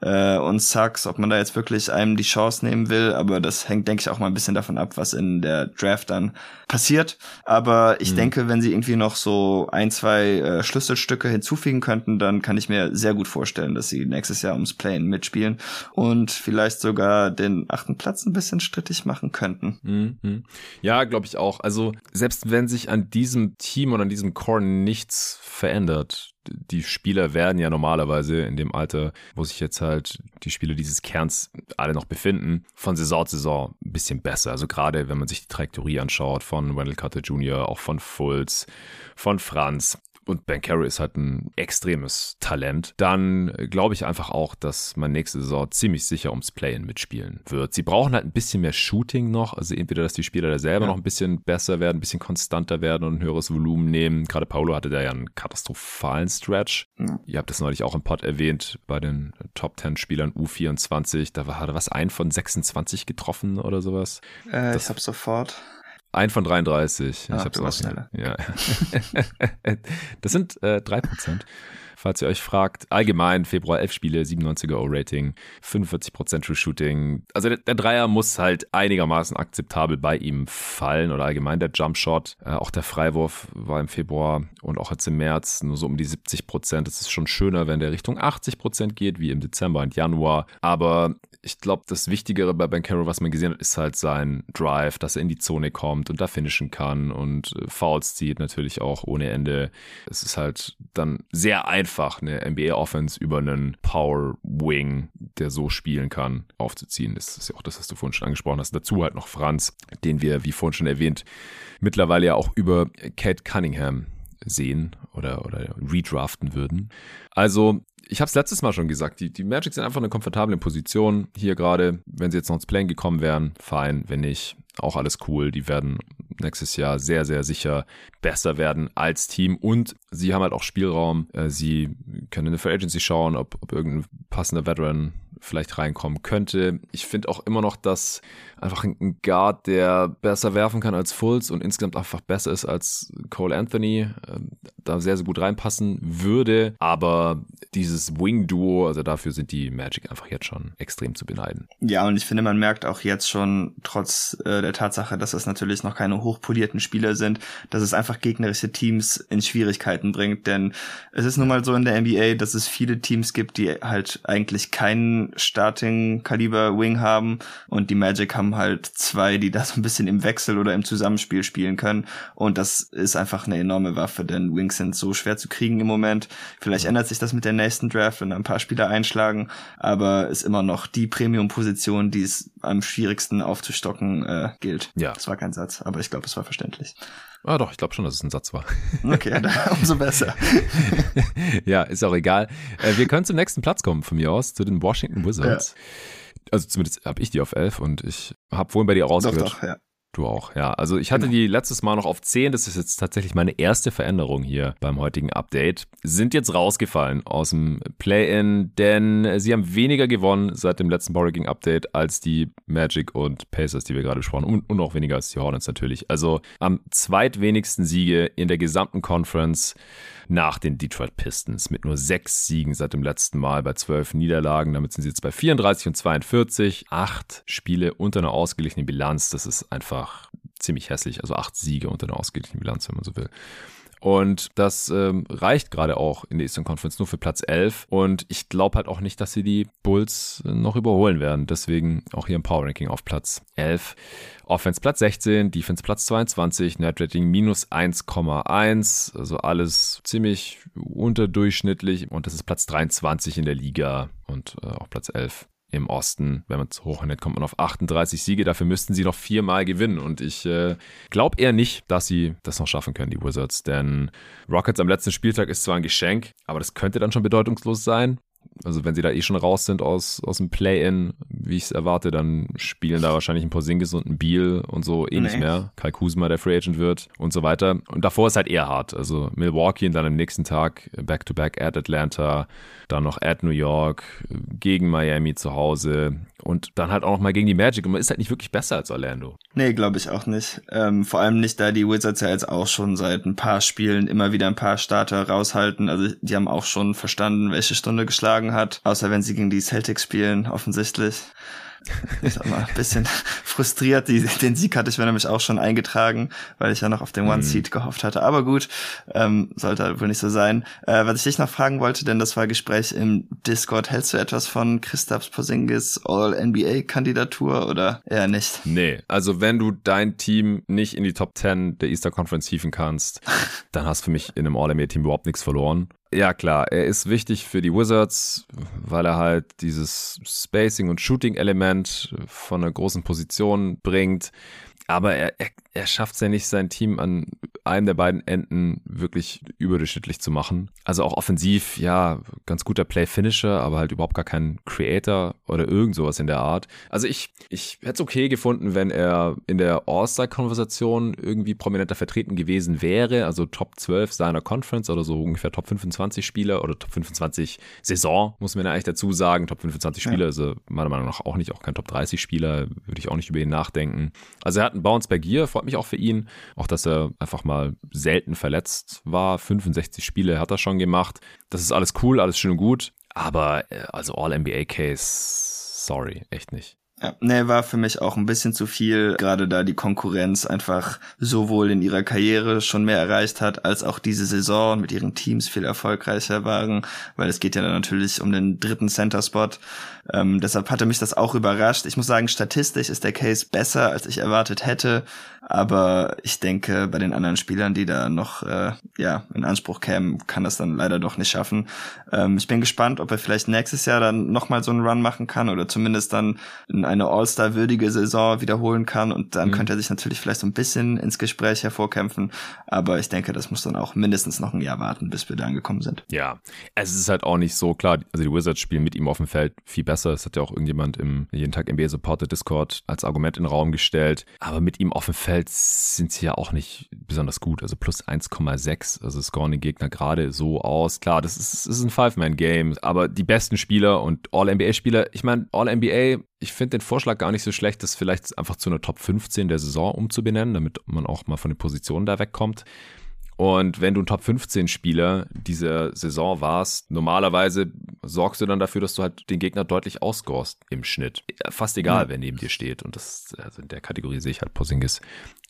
äh, und Sucks, ob man da jetzt wirklich einem die Chance nehmen will, aber das hängt, denke ich, auch mal ein bisschen davon ab, was in der Draft dann passiert. Aber ich mhm. denke, wenn sie irgendwie noch so ein, zwei äh, Schlüsselstücke hinzufügen könnten, dann kann ich mir sehr gut vorstellen, dass sie nächstes Jahr ums Playen mitspielen und vielleicht sogar den achten Platz ein bisschen strittig machen könnten. Mhm. Ja, glaube ich auch. Also selbst wenn sich an diesem Team und an diesem Core nichts verändert, die Spieler werden ja normalerweise in dem Alter, wo sich jetzt halt die Spieler dieses Kerns alle noch befinden, von Saison zu Saison ein bisschen besser. Also gerade wenn man sich die Trajektorie anschaut von Wendell Carter Jr., auch von Fultz, von Franz, und Ben Carey ist halt ein extremes Talent, dann glaube ich einfach auch, dass man nächste Saison ziemlich sicher ums Play-In mitspielen wird. Sie brauchen halt ein bisschen mehr Shooting noch, also entweder, dass die Spieler da selber ja. noch ein bisschen besser werden, ein bisschen konstanter werden und ein höheres Volumen nehmen. Gerade Paulo hatte da ja einen katastrophalen Stretch. Mhm. Ihr habt das neulich auch im Pod erwähnt, bei den Top 10 Spielern U24, da hat er was ein von 26 getroffen oder sowas. Äh, ich habe sofort. Ein von 33. Ah, ich hab's auch schneller. Ja. das sind äh, 3%. Falls ihr euch fragt, allgemein Februar 11 Spiele, 97er O-Rating, 45% True Shooting. Also der, der, Dreier muss halt einigermaßen akzeptabel bei ihm fallen oder allgemein der Jump Shot. Äh, auch der Freiwurf war im Februar und auch jetzt im März nur so um die 70%. Das ist schon schöner, wenn der Richtung 80% geht, wie im Dezember und Januar. Aber ich glaube, das Wichtigere bei Ben Carroll, was man gesehen hat, ist halt sein Drive, dass er in die Zone kommt und da finishen kann und äh, Fouls zieht natürlich auch ohne Ende. Es ist halt dann sehr einfach, eine NBA-Offense über einen Power Wing, der so spielen kann, aufzuziehen. Das ist ja auch das, was du vorhin schon angesprochen hast. Dazu halt noch Franz, den wir, wie vorhin schon erwähnt, mittlerweile ja auch über Kate Cunningham sehen oder, oder redraften würden. Also ich habe es letztes Mal schon gesagt, die, die Magic sind einfach eine komfortable Position hier gerade. Wenn sie jetzt noch ins Plane gekommen wären, fein. Wenn nicht, auch alles cool. Die werden nächstes Jahr sehr, sehr sicher besser werden als Team und sie haben halt auch Spielraum. Äh, sie können in der Free Agency schauen, ob, ob irgendein passender Veteran vielleicht reinkommen könnte. Ich finde auch immer noch, dass einfach ein Guard, der besser werfen kann als Fultz und insgesamt einfach besser ist als Cole Anthony, ähm, da sehr, sehr gut reinpassen würde. Aber dieses Wing-Duo, also dafür sind die Magic einfach jetzt schon extrem zu beneiden. Ja, und ich finde, man merkt auch jetzt schon, trotz äh, der Tatsache, dass es natürlich noch keine hochpolierten Spieler sind, dass es einfach gegnerische Teams in Schwierigkeiten bringt. Denn es ist nun mal so in der NBA, dass es viele Teams gibt, die halt eigentlich keinen Starting-Kaliber-Wing haben und die Magic haben halt zwei, die das ein bisschen im Wechsel oder im Zusammenspiel spielen können. Und das ist einfach eine enorme Waffe, denn Wings sind so schwer zu kriegen im Moment. Vielleicht ändert sich das mit der nächsten Draft, wenn ein paar Spieler einschlagen, aber ist immer noch die Premium-Position, die es am schwierigsten aufzustocken äh, gilt. Ja. Das war kein Satz, aber ich glaube, es war verständlich. Ah doch, ich glaube schon, dass es ein Satz war. Okay, umso besser. ja, ist auch egal. Äh, wir können zum nächsten Platz kommen von mir aus, zu den Washington Wizards. Ja. Also zumindest habe ich die auf 11 und ich habe vorhin bei dir rausgehört. Doch, doch, ja. Du auch, ja. Also ich hatte genau. die letztes Mal noch auf 10. Das ist jetzt tatsächlich meine erste Veränderung hier beim heutigen Update. Sind jetzt rausgefallen aus dem Play-In, denn sie haben weniger gewonnen seit dem letzten Power Update als die Magic und Pacers, die wir gerade besprochen und, und auch weniger als die Hornets natürlich. Also am zweitwenigsten Siege in der gesamten Conference nach den Detroit Pistons mit nur sechs Siegen seit dem letzten Mal bei zwölf Niederlagen. Damit sind sie jetzt bei 34 und 42. Acht Spiele unter einer ausgeglichenen Bilanz. Das ist einfach ziemlich hässlich. Also acht Siege unter einer ausgeglichenen Bilanz, wenn man so will. Und das ähm, reicht gerade auch in der Eastern Conference nur für Platz 11. Und ich glaube halt auch nicht, dass sie die Bulls noch überholen werden. Deswegen auch hier im Power Ranking auf Platz 11. Offense Platz 16, Defense Platz 22, Net Rating minus 1,1. Also alles ziemlich unterdurchschnittlich. Und das ist Platz 23 in der Liga und äh, auch Platz 11 im Osten. Wenn man es hochrechnet, kommt man auf 38 Siege. Dafür müssten sie noch viermal gewinnen. Und ich äh, glaube eher nicht, dass sie das noch schaffen können, die Wizards. Denn Rockets am letzten Spieltag ist zwar ein Geschenk, aber das könnte dann schon bedeutungslos sein. Also wenn sie da eh schon raus sind aus, aus dem Play-In, wie ich es erwarte, dann spielen da wahrscheinlich ein Porzingis und ein Beal und so eh nee. nicht mehr. Kai Kuzma, der Free Agent wird und so weiter. Und davor ist halt eher hart. Also Milwaukee und dann am nächsten Tag Back-to-Back at Atlanta, dann noch at New York, gegen Miami zu Hause und dann halt auch noch mal gegen die Magic. Und man ist halt nicht wirklich besser als Orlando. Nee, glaube ich auch nicht. Ähm, vor allem nicht, da die Wizards ja jetzt auch schon seit ein paar Spielen immer wieder ein paar Starter raushalten. Also die haben auch schon verstanden, welche Stunde geschlagen hat. Außer wenn sie gegen die Celtics spielen, offensichtlich ich sag mal, ein bisschen frustriert. Die, den Sieg hatte ich mir nämlich auch schon eingetragen, weil ich ja noch auf den One mhm. Seed gehofft hatte. Aber gut, ähm, sollte halt wohl nicht so sein. Äh, was ich dich noch fragen wollte, denn das war Gespräch im Discord. Hältst du etwas von Christaps Porzingis All-NBA-Kandidatur oder eher nicht? Nee, also wenn du dein Team nicht in die Top 10 der Easter Conference hieven kannst, dann hast du für mich in einem All-NBA-Team überhaupt nichts verloren. Ja, klar, er ist wichtig für die Wizards, weil er halt dieses Spacing- und Shooting-Element von einer großen Position bringt. Aber er, er, er schafft es ja nicht, sein Team an einem der beiden Enden wirklich überdurchschnittlich zu machen. Also auch offensiv, ja, ganz guter Play-Finisher, aber halt überhaupt gar kein Creator oder irgend sowas in der Art. Also ich, ich hätte es okay gefunden, wenn er in der All-Star-Konversation irgendwie prominenter vertreten gewesen wäre, also Top 12 seiner Conference oder so ungefähr Top 25 Spieler oder Top 25 Saison, muss man ja eigentlich dazu sagen. Top 25 Spieler, ja. also meiner Meinung nach auch nicht, auch kein Top 30 Spieler, würde ich auch nicht über ihn nachdenken. Also er hat einen Bounce-Back hier, freut mich auch für ihn. Auch, dass er einfach mal selten verletzt war. 65 Spiele hat er schon gemacht. Das ist alles cool, alles schön und gut. Aber äh, also All-NBA-Case, sorry, echt nicht. Ja, nee, war für mich auch ein bisschen zu viel, gerade da die Konkurrenz einfach sowohl in ihrer Karriere schon mehr erreicht hat, als auch diese Saison mit ihren Teams viel erfolgreicher waren, weil es geht ja dann natürlich um den dritten Center-Spot. Ähm, deshalb hatte mich das auch überrascht. Ich muss sagen, statistisch ist der Case besser, als ich erwartet hätte. Aber ich denke, bei den anderen Spielern, die da noch äh, ja in Anspruch kämen, kann das dann leider doch nicht schaffen. Ähm, ich bin gespannt, ob er vielleicht nächstes Jahr dann nochmal so einen Run machen kann oder zumindest dann eine All-Star-würdige Saison wiederholen kann. Und dann mhm. könnte er sich natürlich vielleicht so ein bisschen ins Gespräch hervorkämpfen. Aber ich denke, das muss dann auch mindestens noch ein Jahr warten, bis wir da angekommen sind. Ja, es ist halt auch nicht so klar. Also die Wizards spielen mit ihm auf dem Feld viel besser. Das hat ja auch irgendjemand im jeden Tag NBA Supporter Discord als Argument in den Raum gestellt. Aber mit ihm auf dem Feld Feld sind sie ja auch nicht besonders gut. Also plus 1,6. Also scoren den Gegner gerade so aus. Klar, das ist, ist ein Five-Man-Game. Aber die besten Spieler und All-NBA-Spieler, ich meine, All-NBA, ich finde den Vorschlag gar nicht so schlecht, das vielleicht einfach zu einer Top 15 der Saison umzubenennen, damit man auch mal von den Positionen da wegkommt. Und wenn du ein Top 15 Spieler dieser Saison warst, normalerweise sorgst du dann dafür, dass du halt den Gegner deutlich ausscorest im Schnitt. Fast egal, mhm. wer neben dir steht. Und das, also in der Kategorie sehe ich halt Posingis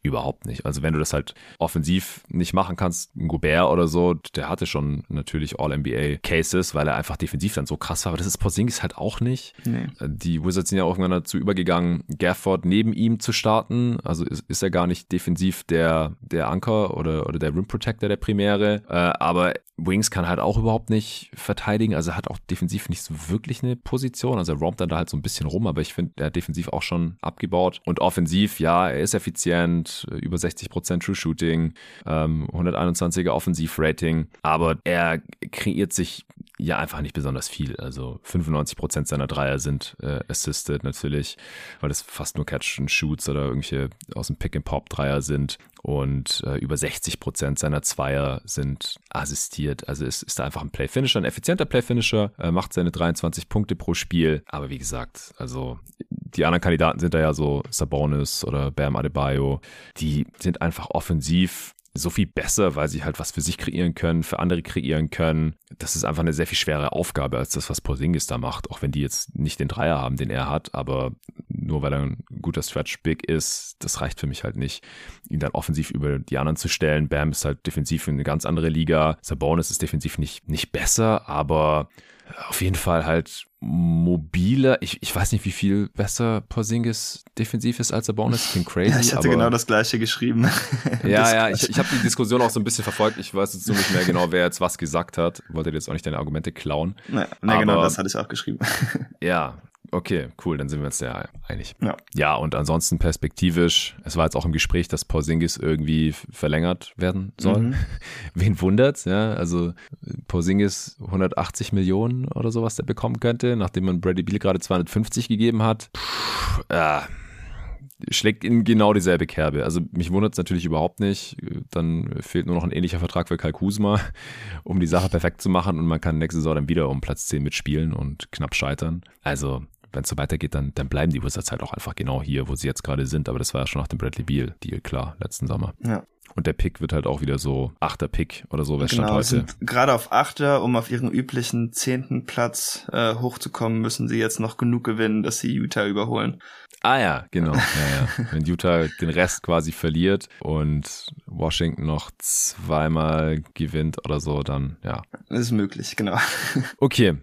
überhaupt nicht. Also wenn du das halt offensiv nicht machen kannst, ein Gobert oder so, der hatte schon natürlich All-NBA-Cases, weil er einfach defensiv dann so krass war, aber das ist Porzingis halt auch nicht. Nee. Die Wizards sind ja auch irgendwann dazu übergegangen, Gafford neben ihm zu starten, also ist, ist er gar nicht defensiv der, der Anker oder, oder der Rim Protector der Primäre, äh, aber Wings kann halt auch überhaupt nicht verteidigen, also hat auch defensiv nicht so wirklich eine Position, also er rompt dann da halt so ein bisschen rum, aber ich finde, er hat defensiv auch schon abgebaut. Und offensiv, ja, er ist effizient, äh, über 60% True Shooting, ähm, 121er Offensivrating, aber er kreiert sich ja einfach nicht besonders viel. Also 95% seiner Dreier sind äh, assisted natürlich, weil das fast nur Catch and Shoots oder irgendwelche aus dem Pick and Pop Dreier sind und äh, über 60% seiner Zweier sind assistiert. Also es ist einfach ein Play Finisher, ein effizienter Play Finisher, äh, macht seine 23 Punkte pro Spiel, aber wie gesagt, also die anderen Kandidaten sind da ja so Sabonis oder Bam Adebayo, die sind einfach offensiv so viel besser, weil sie halt was für sich kreieren können, für andere kreieren können. Das ist einfach eine sehr viel schwere Aufgabe als das, was Porzingis da macht, auch wenn die jetzt nicht den Dreier haben, den er hat, aber nur weil er ein guter Stretch Big ist, das reicht für mich halt nicht, ihn dann offensiv über die anderen zu stellen. Bam ist halt defensiv in eine ganz andere Liga. Sabonis ist defensiv nicht, nicht besser, aber auf jeden Fall halt mobiler. Ich, ich weiß nicht, wie viel besser Porzingis defensiv ist als der Bonus. Klingt crazy. Ja, ich hatte genau das gleiche geschrieben. ja, ja, ich, ich habe die Diskussion auch so ein bisschen verfolgt. Ich weiß jetzt nur nicht mehr genau, wer jetzt was gesagt hat. Wollte jetzt auch nicht deine Argumente klauen. Nee, nee genau, das hatte ich auch geschrieben. ja, Okay, cool, dann sind wir uns ja einig. Ja. Ja, und ansonsten perspektivisch, es war jetzt auch im Gespräch, dass Porzingis irgendwie verlängert werden soll. Mhm. Wen wundert's, ja? Also Porzingis 180 Millionen oder sowas, der bekommen könnte, nachdem man Brady Beal gerade 250 gegeben hat. Puh, äh, schlägt in genau dieselbe Kerbe. Also mich wundert es natürlich überhaupt nicht. Dann fehlt nur noch ein ähnlicher Vertrag für Kai Kusma, um die Sache perfekt zu machen und man kann nächste Saison dann wieder um Platz 10 mitspielen und knapp scheitern. Also wenn es so weitergeht, dann, dann bleiben die Wizards halt auch einfach genau hier, wo sie jetzt gerade sind. Aber das war ja schon nach dem Bradley Beal-Deal klar, letzten Sommer. Ja. Und der Pick wird halt auch wieder so achter Pick oder so, stand Genau, heute. sind gerade auf Achter, um auf ihren üblichen zehnten Platz äh, hochzukommen, müssen sie jetzt noch genug gewinnen, dass sie Utah überholen. Ah ja, genau. Ja, ja. Wenn Utah den Rest quasi verliert und Washington noch zweimal gewinnt oder so, dann ja. Das ist möglich, genau. Okay,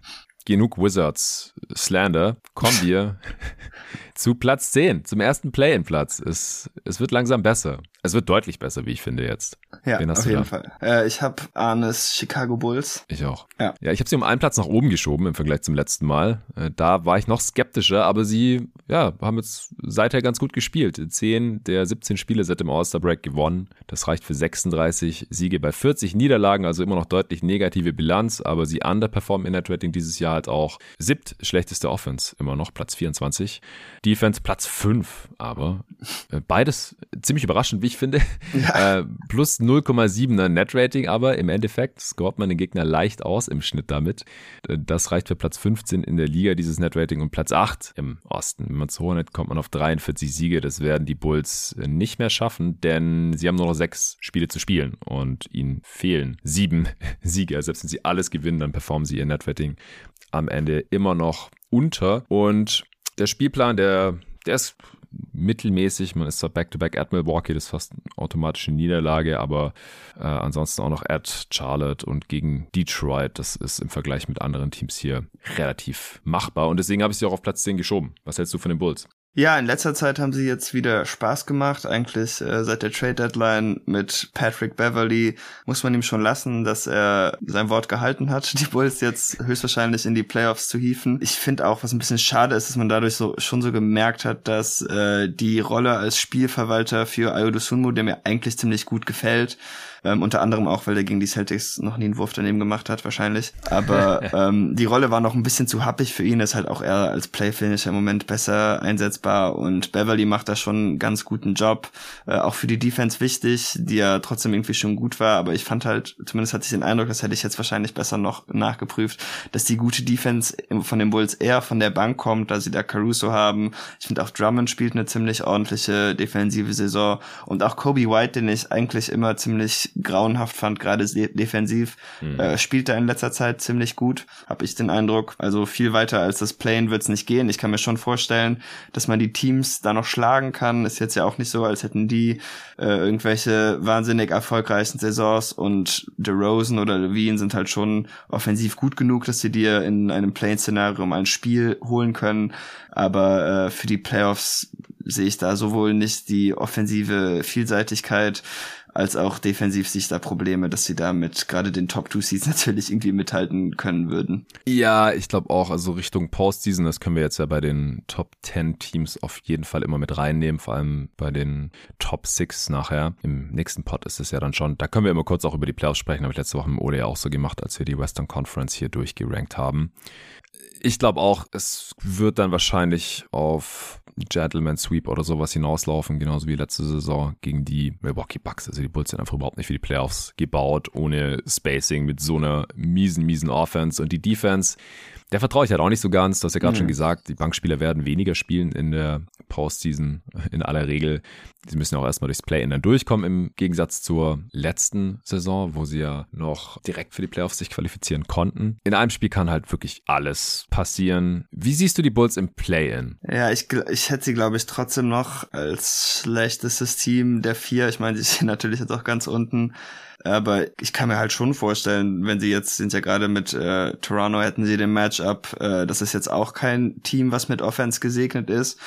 genug Wizards Slander. Kommen wir zu Platz 10, zum ersten Play-in-Platz. Es, es wird langsam besser. Es wird deutlich besser, wie ich finde jetzt. Ja, auf jeden da? Fall. Äh, ich habe Arnes Chicago Bulls. Ich auch. Ja. Ja, ich habe sie um einen Platz nach oben geschoben im Vergleich zum letzten Mal. Äh, Da war ich noch skeptischer, aber sie ja, haben jetzt seither ganz gut gespielt. Zehn der 17 Spiele seit dem All-Star-Break gewonnen. Das reicht für 36 Siege bei 40 Niederlagen, also immer noch deutlich negative Bilanz, aber sie underperformen in Net Rating dieses Jahr halt auch. Siebt schlechteste Offense, immer noch Platz 24. Defense Platz 5, aber äh, beides ziemlich überraschend, wie ich finde. Äh, plus 0,7er Net-Rating, aber im Endeffekt scoret man den Gegner leicht aus im Schnitt damit. Das reicht für Platz 15 in der Liga, dieses Net-Rating, und Platz 8 im Osten. Wenn man zu hoch hat, kommt man auf 43 Siege. Das werden die Bulls nicht mehr schaffen, denn sie haben nur noch sechs Spiele zu spielen und ihnen fehlen sieben Siege. Also selbst wenn sie alles gewinnen, dann performen sie ihr Net-Rating am Ende immer noch unter. Und der Spielplan, der, der ist mittelmäßig. Man ist zwar back-to-back at Milwaukee, das ist fast eine automatische Niederlage, aber äh, ansonsten auch noch at Charlotte und gegen Detroit. Das ist im Vergleich mit anderen Teams hier relativ machbar und deswegen habe ich sie auch auf Platz 10 geschoben. Was hältst du von den Bulls? Ja, in letzter Zeit haben sie jetzt wieder Spaß gemacht. Eigentlich äh, seit der Trade Deadline mit Patrick Beverly muss man ihm schon lassen, dass er sein Wort gehalten hat, die Bulls jetzt höchstwahrscheinlich in die Playoffs zu hieven. Ich finde auch, was ein bisschen schade ist, dass man dadurch so schon so gemerkt hat, dass äh, die Rolle als Spielverwalter für Ayodosunmu, der mir eigentlich ziemlich gut gefällt, ähm, unter anderem auch, weil der gegen die Celtics noch nie einen Wurf daneben gemacht hat, wahrscheinlich. Aber ähm, die Rolle war noch ein bisschen zu happig für ihn, ist halt auch eher als Playfinisher im Moment besser einsetzbar und Beverly macht da schon einen ganz guten Job. Äh, auch für die Defense wichtig, die ja trotzdem irgendwie schon gut war, aber ich fand halt, zumindest hatte ich den Eindruck, das hätte ich jetzt wahrscheinlich besser noch nachgeprüft, dass die gute Defense von den Bulls eher von der Bank kommt, da sie da Caruso haben. Ich finde auch Drummond spielt eine ziemlich ordentliche defensive Saison und auch Kobe White, den ich eigentlich immer ziemlich grauenhaft fand, gerade de defensiv, äh, spielt da in letzter Zeit ziemlich gut, habe ich den Eindruck. Also viel weiter als das Playen wird's nicht gehen. Ich kann mir schon vorstellen, dass man die Teams da noch schlagen kann. Ist jetzt ja auch nicht so, als hätten die äh, irgendwelche wahnsinnig erfolgreichen Saisons und DeRozan oder Levine sind halt schon offensiv gut genug, dass sie dir in einem Play-Szenario mal ein Spiel holen können. Aber äh, für die Playoffs sehe ich da sowohl nicht die offensive Vielseitigkeit als auch defensiv sich da Probleme, dass sie da gerade den Top Two Seeds natürlich irgendwie mithalten können würden. Ja, ich glaube auch, also Richtung Postseason, das können wir jetzt ja bei den Top 10 Teams auf jeden Fall immer mit reinnehmen, vor allem bei den Top 6 nachher. Im nächsten Pod ist es ja dann schon, da können wir immer kurz auch über die Playoffs sprechen, habe ich letzte Woche im Ole ja auch so gemacht, als wir die Western Conference hier durchgerankt haben. Ich glaube auch, es wird dann wahrscheinlich auf Gentleman Sweep oder sowas hinauslaufen, genauso wie letzte Saison gegen die Milwaukee Bucks. Also die Bulls sind einfach überhaupt nicht für die Playoffs gebaut, ohne Spacing, mit so einer miesen, miesen Offense. Und die Defense, der vertraue ich halt auch nicht so ganz. Du hast ja gerade Mhm. schon gesagt, die Bankspieler werden weniger spielen in der Postseason in aller Regel. Sie müssen auch erstmal durchs Play-In dann durchkommen, im Gegensatz zur letzten Saison, wo sie ja noch direkt für die Playoffs sich qualifizieren konnten. In einem Spiel kann halt wirklich alles passieren. Wie siehst du die Bulls im Play-In? Ja, ich, ich hätte sie, glaube ich, trotzdem noch als schlechtestes Team der vier. Ich meine, sie sind natürlich jetzt auch ganz unten. Aber ich kann mir halt schon vorstellen, wenn sie jetzt sind ja gerade mit äh, Toronto hätten sie den Matchup, äh, das ist jetzt auch kein Team, was mit Offense gesegnet ist.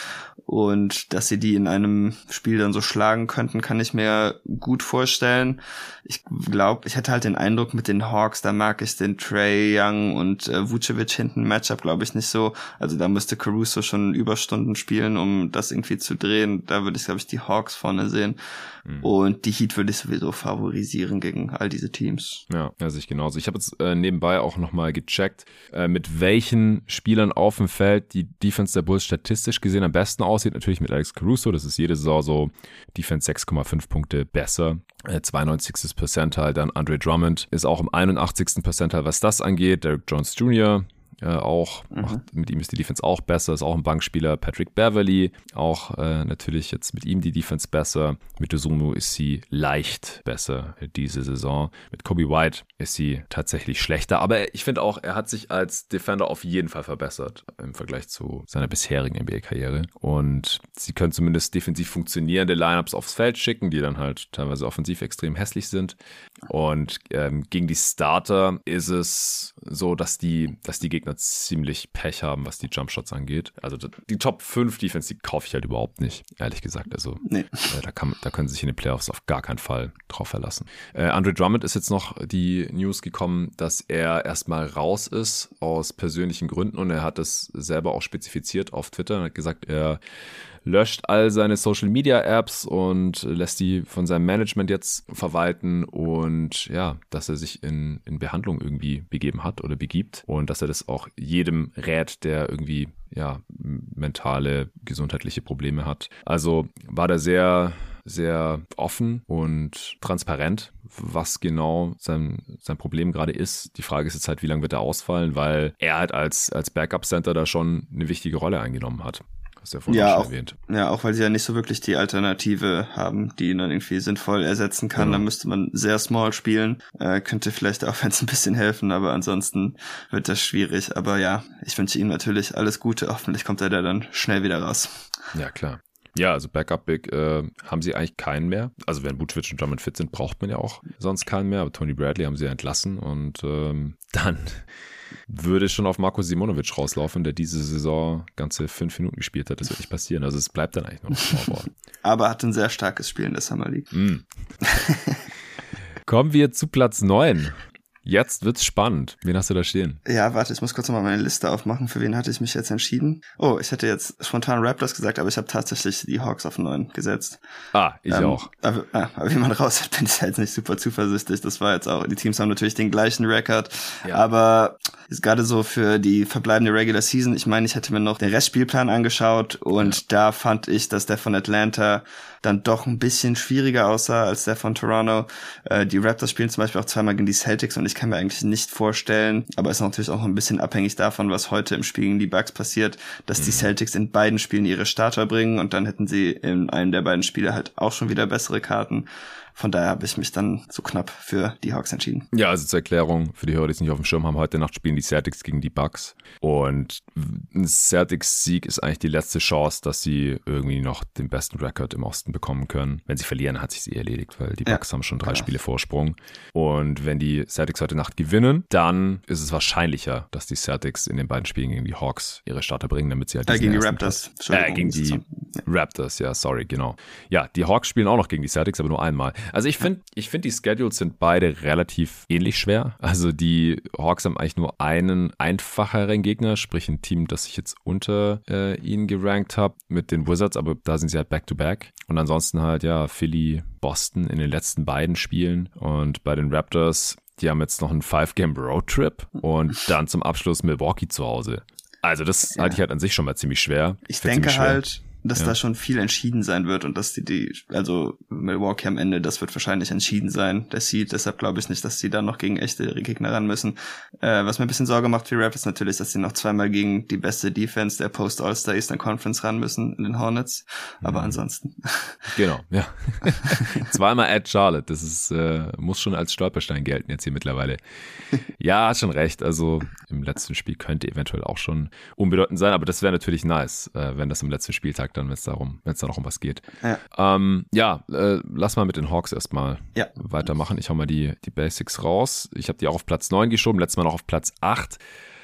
Und dass sie die in einem Spiel dann so schlagen könnten, kann ich mir gut vorstellen. Ich glaube, ich hätte halt den Eindruck mit den Hawks, da mag ich den Trey Young und äh, Vucevic hinten Matchup, glaube ich, nicht so. Also da müsste Caruso schon Überstunden spielen, um das irgendwie zu drehen. Da würde ich, glaube ich, die Hawks vorne sehen. Mhm. Und die Heat würde ich sowieso favorisieren gegen all diese Teams. Ja, ja, sich genauso. Ich habe jetzt äh, nebenbei auch nochmal gecheckt, äh, mit welchen Spielern auf dem Feld die Defense der Bulls statistisch gesehen am besten aussieht. Natürlich mit Alex Caruso, das ist jede Saison so Defense 6,5 Punkte besser. Äh, 92. Percentile, dann Andre Drummond ist auch im 81. Percentile, was das angeht. Derek Jones Jr., äh, auch. Mhm. Macht, mit ihm ist die Defense auch besser, ist auch ein Bankspieler. Patrick Beverly, auch äh, natürlich jetzt mit ihm die Defense besser. Mit Osumu ist sie leicht besser diese Saison. Mit Kobe White ist sie tatsächlich schlechter. Aber ich finde auch, er hat sich als Defender auf jeden Fall verbessert im Vergleich zu seiner bisherigen NBA-Karriere. Und sie können zumindest defensiv funktionierende Lineups aufs Feld schicken, die dann halt teilweise offensiv extrem hässlich sind. Und ähm, gegen die Starter ist es so, dass die, dass die Gegner ziemlich Pech haben, was die Jumpshots angeht. Also die Top 5 Defense, die kaufe ich halt überhaupt nicht, ehrlich gesagt. Also nee. äh, da, kann, da können sie sich in den Playoffs auf gar keinen Fall drauf verlassen. Äh, Andre Drummond ist jetzt noch die News gekommen, dass er erstmal raus ist aus persönlichen Gründen und er hat es selber auch spezifiziert auf Twitter und hat gesagt, er löscht all seine Social Media Apps und lässt die von seinem Management jetzt verwalten und ja, dass er sich in, in Behandlung irgendwie begeben hat oder begibt und dass er das auch jedem rät, der irgendwie ja mentale, gesundheitliche Probleme hat. Also war da sehr sehr offen und transparent, was genau sein, sein Problem gerade ist. Die Frage ist jetzt halt, wie lange wird er ausfallen, weil er halt als, als Backup-Center da schon eine wichtige Rolle eingenommen hat. Hast du ja vorhin ja, auch, erwähnt. Ja, auch weil sie ja nicht so wirklich die Alternative haben, die ihn dann irgendwie sinnvoll ersetzen kann. Genau. Dann müsste man sehr small spielen. Äh, könnte vielleicht auch wenn es ein bisschen helfen, aber ansonsten wird das schwierig. Aber ja, ich wünsche ihm natürlich alles Gute. Hoffentlich kommt er da dann schnell wieder raus. Ja, klar. Ja, also Backup Big äh, haben sie eigentlich keinen mehr. Also wenn Butchwitch und Drummond fit sind, braucht man ja auch sonst keinen mehr. Aber Tony Bradley haben sie ja entlassen und ähm, dann würde schon auf Marco Simonovic rauslaufen, der diese Saison ganze fünf Minuten gespielt hat. Das wird nicht passieren. Also es bleibt dann eigentlich noch ein Scoreboard. Aber hat ein sehr starkes Spiel in der Summer League. Mm. Kommen wir zu Platz neun. Jetzt wird's spannend. Wen hast du da stehen? Ja, warte, ich muss kurz nochmal meine Liste aufmachen. Für wen hatte ich mich jetzt entschieden? Oh, ich hätte jetzt spontan Raptors gesagt, aber ich habe tatsächlich die Hawks auf 9 gesetzt. Ah, ich ähm, auch. Aber, ah, aber, wie man raus hat, bin ich jetzt nicht super zuversichtlich. Das war jetzt auch, die Teams haben natürlich den gleichen Rekord, ja. aber ist gerade so für die verbleibende Regular Season. Ich meine, ich hätte mir noch den Restspielplan angeschaut und ja. da fand ich, dass der von Atlanta dann doch ein bisschen schwieriger aussah als der von Toronto. Äh, die Raptors spielen zum Beispiel auch zweimal gegen die Celtics und ich kann mir eigentlich nicht vorstellen, aber ist natürlich auch ein bisschen abhängig davon, was heute im Spiel gegen die Bucks passiert, dass mhm. die Celtics in beiden Spielen ihre Starter bringen und dann hätten sie in einem der beiden Spiele halt auch schon wieder bessere Karten. Von daher habe ich mich dann so knapp für die Hawks entschieden. Ja, also zur Erklärung für die Hörer, die es nicht auf dem Schirm haben, heute Nacht spielen die Celtics gegen die Bucks. Und ein Celtics-Sieg ist eigentlich die letzte Chance, dass sie irgendwie noch den besten Rekord im Osten bekommen können. Wenn sie verlieren, hat sich sie erledigt, weil die Bucks ja, haben schon drei genau. Spiele Vorsprung. Und wenn die Celtics heute Nacht gewinnen, dann ist es wahrscheinlicher, dass die Celtics in den beiden Spielen gegen die Hawks ihre Starter bringen, damit sie halt äh, gegen die Raptors. Äh, gegen die ja. Raptors, ja, sorry, genau. Ja, die Hawks spielen auch noch gegen die Celtics, aber nur einmal. Also ich finde, ich finde die Schedules sind beide relativ ähnlich schwer. Also die Hawks haben eigentlich nur einen einfacheren Gegner, sprich ein Team, das ich jetzt unter äh, ihnen gerankt habe mit den Wizards, aber da sind sie halt back-to-back. -back. Und ansonsten halt ja Philly, Boston in den letzten beiden Spielen und bei den Raptors die haben jetzt noch einen Five-Game-Road-Trip und dann zum Abschluss Milwaukee zu Hause. Also das ja. halte ich halt an sich schon mal ziemlich schwer. Ich denke halt, dass ja. da schon viel entschieden sein wird und dass die, die, also Milwaukee am Ende, das wird wahrscheinlich entschieden sein, der Seed. Deshalb glaube ich nicht, dass die dann noch gegen echte Gegner ran müssen. Äh, was mir ein bisschen Sorge macht für Raptors natürlich, dass sie noch zweimal gegen die beste Defense der Post-All-Star Eastern Conference ran müssen in den Hornets. Aber mhm. ansonsten. Genau, ja. zweimal at Charlotte, das ist, äh, muss schon als Stolperstein gelten jetzt hier mittlerweile. Ja, hast schon recht. Also im letzten Spiel könnte eventuell auch schon unbedeutend sein, aber das wäre natürlich nice, äh, wenn das im letzten Spieltag dann, wenn es darum, wenn es da noch um was geht. Ja, ähm, ja äh, lass mal mit den Hawks erstmal ja. weitermachen. Ich hau mal die, die Basics raus. Ich habe die auch auf Platz 9 geschoben, letztes Mal noch auf Platz 8.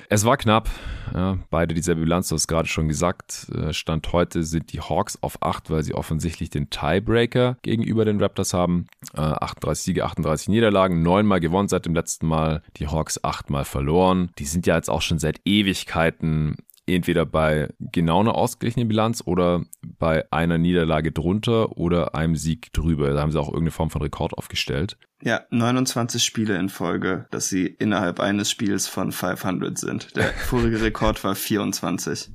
Es war knapp. Ja, beide dieselbe Bilanz, du hast gerade schon gesagt. Äh, Stand heute sind die Hawks auf 8, weil sie offensichtlich den Tiebreaker gegenüber den Raptors haben. 38 äh, Siege, 38 Niederlagen, neunmal gewonnen seit dem letzten Mal. Die Hawks achtmal verloren. Die sind ja jetzt auch schon seit Ewigkeiten entweder bei genau einer ausgeglichenen Bilanz oder bei einer Niederlage drunter oder einem Sieg drüber. Da haben sie auch irgendeine Form von Rekord aufgestellt. Ja, 29 Spiele in Folge, dass sie innerhalb eines Spiels von 500 sind. Der vorige Rekord war 24.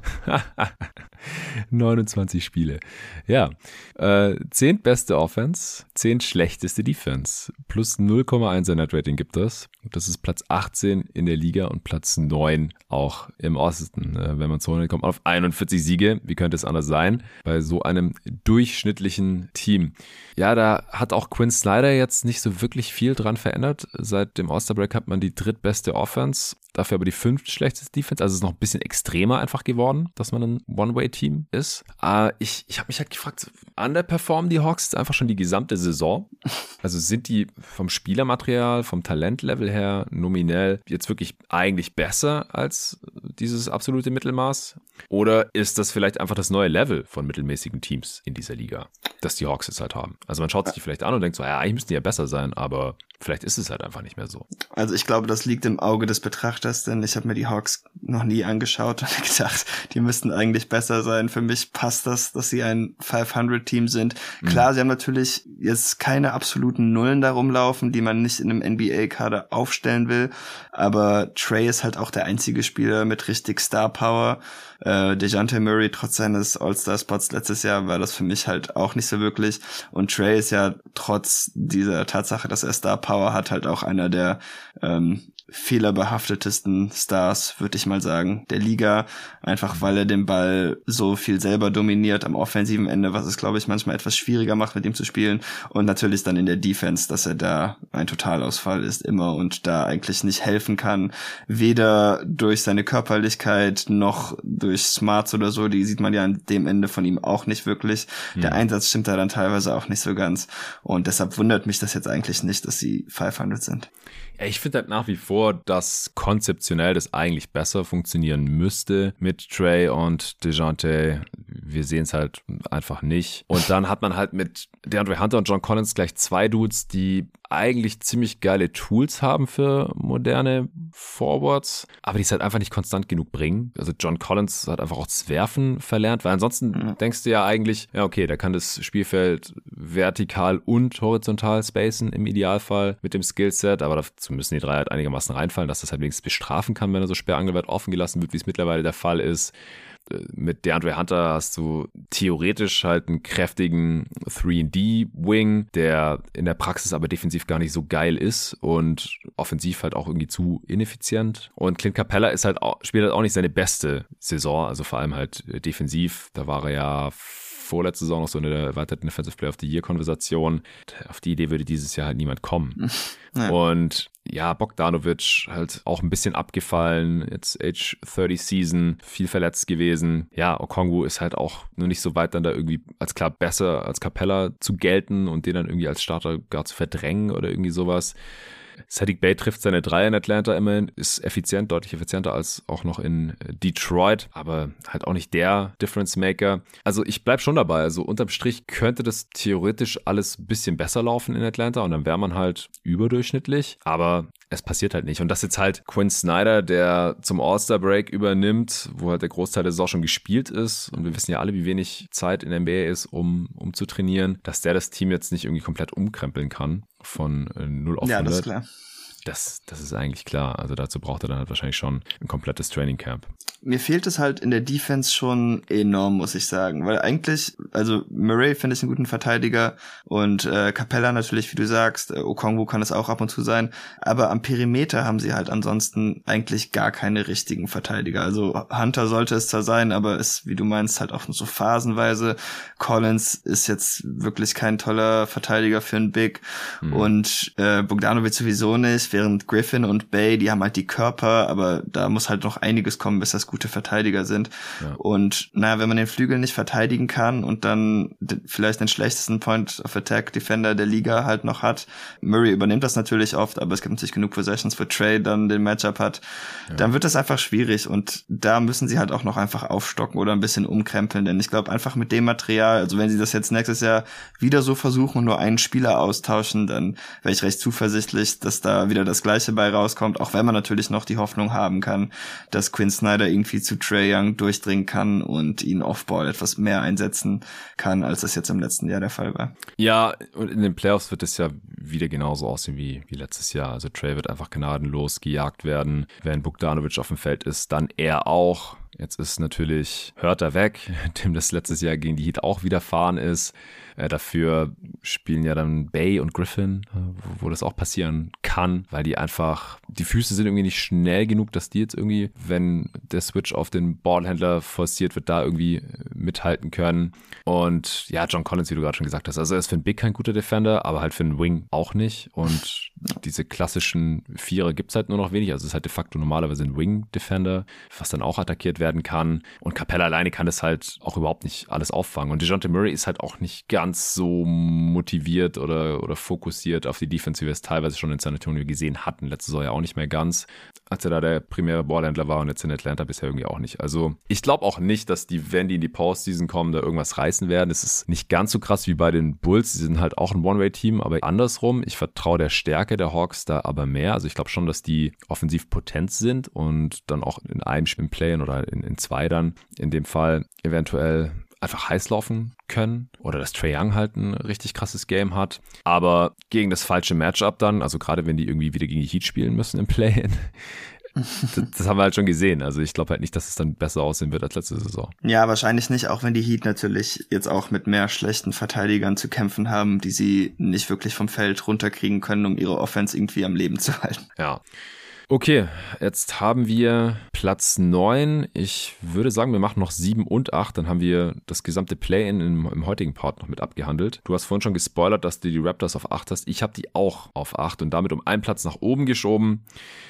29 Spiele. Ja, äh, 10 beste Offense, 10 schlechteste Defense. Plus 0,1er Net Rating gibt es. Das ist Platz 18 in der Liga und Platz 9 auch im Osten. Äh, wenn man zu 100 kommt, auf 41 Siege. Wie könnte es anders sein? Bei so einem durchschnittlichen Team. Ja, da hat auch Quinn Snyder jetzt nicht so wirklich viel dran verändert. Seit dem All-Star-Break hat man die drittbeste Offense, dafür aber die fünft schlechteste Defense. Also es ist noch ein bisschen extremer einfach geworden, dass man ein One-Way-Team ist. Äh, ich ich habe mich halt gefragt, underperformen die Hawks einfach schon die gesamte Saison? Also sind die vom Spielermaterial, vom Talentlevel her nominell jetzt wirklich eigentlich besser als dieses absolute Mittelmaß? Oder ist das vielleicht einfach das neue Level von mittelmäßigen Teams in dieser Liga, das die Hawks jetzt halt haben? Also man schaut sich die vielleicht an und denkt so, ja, eigentlich müssten die ja besser sein, aber vielleicht ist es halt einfach nicht mehr so. Also ich glaube, das liegt im Auge des Betrachters, denn ich habe mir die Hawks noch nie angeschaut und gedacht, die müssten eigentlich besser sein. Für mich passt das, dass sie ein 500-Team sind. Klar, mhm. sie haben natürlich jetzt keine absoluten Nullen darum laufen, die man nicht in einem NBA-Kader aufstellen will, aber Trey ist halt auch der einzige Spieler mit richtig Star-Power. Äh, DeJounte Murray, trotz seines All-Star-Spots letztes Jahr, war das für mich halt auch nicht so wirklich. Und Trey ist ja trotz dieser Tatsache, dass er Star-Power hat, halt auch einer der ähm, fehlerbehaftetesten Stars, würde ich mal sagen, der Liga. Einfach weil er den Ball so viel selber dominiert am offensiven Ende, was es, glaube ich, manchmal etwas schwieriger macht, mit ihm zu spielen. Und natürlich dann in der Defense, dass er da ein Totalausfall ist immer und da eigentlich nicht helfen kann. Weder durch seine Körperlichkeit noch durch Smarts oder so. Die sieht man ja an dem Ende von ihm auch nicht wirklich. Mhm. Der Einsatz stimmt da dann teilweise auch nicht so ganz. Und deshalb wundert mich das jetzt eigentlich nicht, dass sie 500 sind. Ich finde halt nach wie vor, dass konzeptionell das eigentlich besser funktionieren müsste mit Trey und DeJounte. Wir sehen es halt einfach nicht. Und dann hat man halt mit DeAndre Hunter und John Collins gleich zwei Dudes, die eigentlich ziemlich geile Tools haben für moderne Forwards, aber die es halt einfach nicht konstant genug bringen. Also John Collins hat einfach auch das Werfen verlernt, weil ansonsten mhm. denkst du ja eigentlich, ja okay, der kann das Spielfeld vertikal und horizontal spacen im Idealfall mit dem Skillset, aber dazu müssen die drei halt einigermaßen reinfallen, dass das halt wenigstens bestrafen kann, wenn er so sperrangelweit offen gelassen wird, wie es mittlerweile der Fall ist mit DeAndre Hunter hast du theoretisch halt einen kräftigen 3D-Wing, der in der Praxis aber defensiv gar nicht so geil ist und offensiv halt auch irgendwie zu ineffizient. Und Clint Capella ist halt auch, spielt halt auch nicht seine beste Saison, also vor allem halt defensiv. Da war er ja vorletzte Saison noch so eine erweiterten Defensive Player of the Year Konversation. Auf die Idee würde dieses Jahr halt niemand kommen. Ja. Und ja, Bogdanovic halt auch ein bisschen abgefallen, jetzt Age 30 Season, viel verletzt gewesen. Ja, Okongwu ist halt auch nur nicht so weit dann da irgendwie als klar besser als Capella zu gelten und den dann irgendwie als Starter gar zu verdrängen oder irgendwie sowas. Sadiq Bay trifft seine drei in Atlanta immerhin, ist effizient, deutlich effizienter als auch noch in Detroit, aber halt auch nicht der Difference Maker. Also ich bleib schon dabei. Also unterm Strich könnte das theoretisch alles ein bisschen besser laufen in Atlanta und dann wäre man halt überdurchschnittlich, aber es passiert halt nicht. Und das jetzt halt Quinn Snyder, der zum All-Star-Break übernimmt, wo halt der Großteil der Saison schon gespielt ist. Und wir wissen ja alle, wie wenig Zeit in der NBA ist, um, um zu trainieren, dass der das Team jetzt nicht irgendwie komplett umkrempeln kann von äh, 0 auf 100. Ja, das ist klar. Das, das ist eigentlich klar. Also dazu braucht er dann halt wahrscheinlich schon ein komplettes Training Camp. Mir fehlt es halt in der Defense schon enorm, muss ich sagen. Weil eigentlich, also Murray finde ich einen guten Verteidiger und äh, Capella natürlich, wie du sagst, äh, Okongwu kann es auch ab und zu sein. Aber am Perimeter haben sie halt ansonsten eigentlich gar keine richtigen Verteidiger. Also Hunter sollte es zwar sein, aber ist, wie du meinst, halt auch nur so phasenweise. Collins ist jetzt wirklich kein toller Verteidiger für einen Big mhm. und äh, Bogdanovic sowieso nicht während Griffin und Bay, die haben halt die Körper, aber da muss halt noch einiges kommen, bis das gut gute Verteidiger sind. Ja. Und naja, wenn man den Flügel nicht verteidigen kann und dann vielleicht den schlechtesten Point of Attack Defender der Liga halt noch hat, Murray übernimmt das natürlich oft, aber es gibt natürlich genug Possessions, wo Trey dann den Matchup hat, ja. dann wird das einfach schwierig und da müssen sie halt auch noch einfach aufstocken oder ein bisschen umkrempeln, denn ich glaube einfach mit dem Material, also wenn sie das jetzt nächstes Jahr wieder so versuchen und nur einen Spieler austauschen, dann wäre ich recht zuversichtlich, dass da wieder das Gleiche bei rauskommt, auch wenn man natürlich noch die Hoffnung haben kann, dass Quinn Snyder irgendwie zu Trey Young durchdringen kann und ihn Offball etwas mehr einsetzen kann, als das jetzt im letzten Jahr der Fall war. Ja, und in den Playoffs wird es ja wieder genauso aussehen wie, wie letztes Jahr. Also Trey wird einfach gnadenlos gejagt werden. Wenn Bogdanovic auf dem Feld ist, dann er auch. Jetzt ist natürlich Hörter weg, dem das letztes Jahr gegen die Heat auch widerfahren ist. Äh, dafür spielen ja dann Bay und Griffin, äh, wo, wo, das auch passieren kann, weil die einfach, die Füße sind irgendwie nicht schnell genug, dass die jetzt irgendwie, wenn der Switch auf den Ballhändler forciert wird, da irgendwie mithalten können. Und ja, John Collins, wie du gerade schon gesagt hast, also er ist für einen Big kein guter Defender, aber halt für einen Wing auch nicht. Und diese klassischen Vierer gibt's halt nur noch wenig. Also es ist halt de facto normalerweise ein Wing-Defender, was dann auch attackiert werden kann. Und Capella alleine kann das halt auch überhaupt nicht alles auffangen. Und DeJounte Murray ist halt auch nicht ganz ganz so motiviert oder, oder fokussiert auf die Defense, wie wir es teilweise schon in San Antonio gesehen hatten. Letzte Saison ja auch nicht mehr ganz, als er da der primäre Ballhändler war und jetzt in Atlanta bisher irgendwie auch nicht. Also ich glaube auch nicht, dass die, wenn die in die Postseason kommen, da irgendwas reißen werden. Es ist nicht ganz so krass wie bei den Bulls. Die sind halt auch ein One-Way-Team, aber andersrum. Ich vertraue der Stärke der Hawks da aber mehr. Also ich glaube schon, dass die offensiv potent sind und dann auch in einem Spiel Play oder in, in zwei dann in dem Fall eventuell einfach heiß laufen können oder dass Trey Young halt ein richtig krasses Game hat. Aber gegen das falsche Matchup dann, also gerade wenn die irgendwie wieder gegen die Heat spielen müssen im Play-In, das, das, haben wir halt schon gesehen. Also ich glaube halt nicht, dass es dann besser aussehen wird als letzte Saison. Ja, wahrscheinlich nicht, auch wenn die Heat natürlich jetzt auch mit mehr schlechten Verteidigern zu kämpfen haben, die sie nicht wirklich vom Feld runterkriegen können, um ihre Offense irgendwie am Leben zu halten. Ja. Okay, jetzt haben wir Platz 9. Ich würde sagen, wir machen noch 7 und 8. Dann haben wir das gesamte Play-In im, im, heutigen Part noch mit abgehandelt. Du hast vorhin schon gespoilert, dass du die Raptors auf 8 hast. Ich habe die auch auf 8 und damit um einen Platz nach oben geschoben.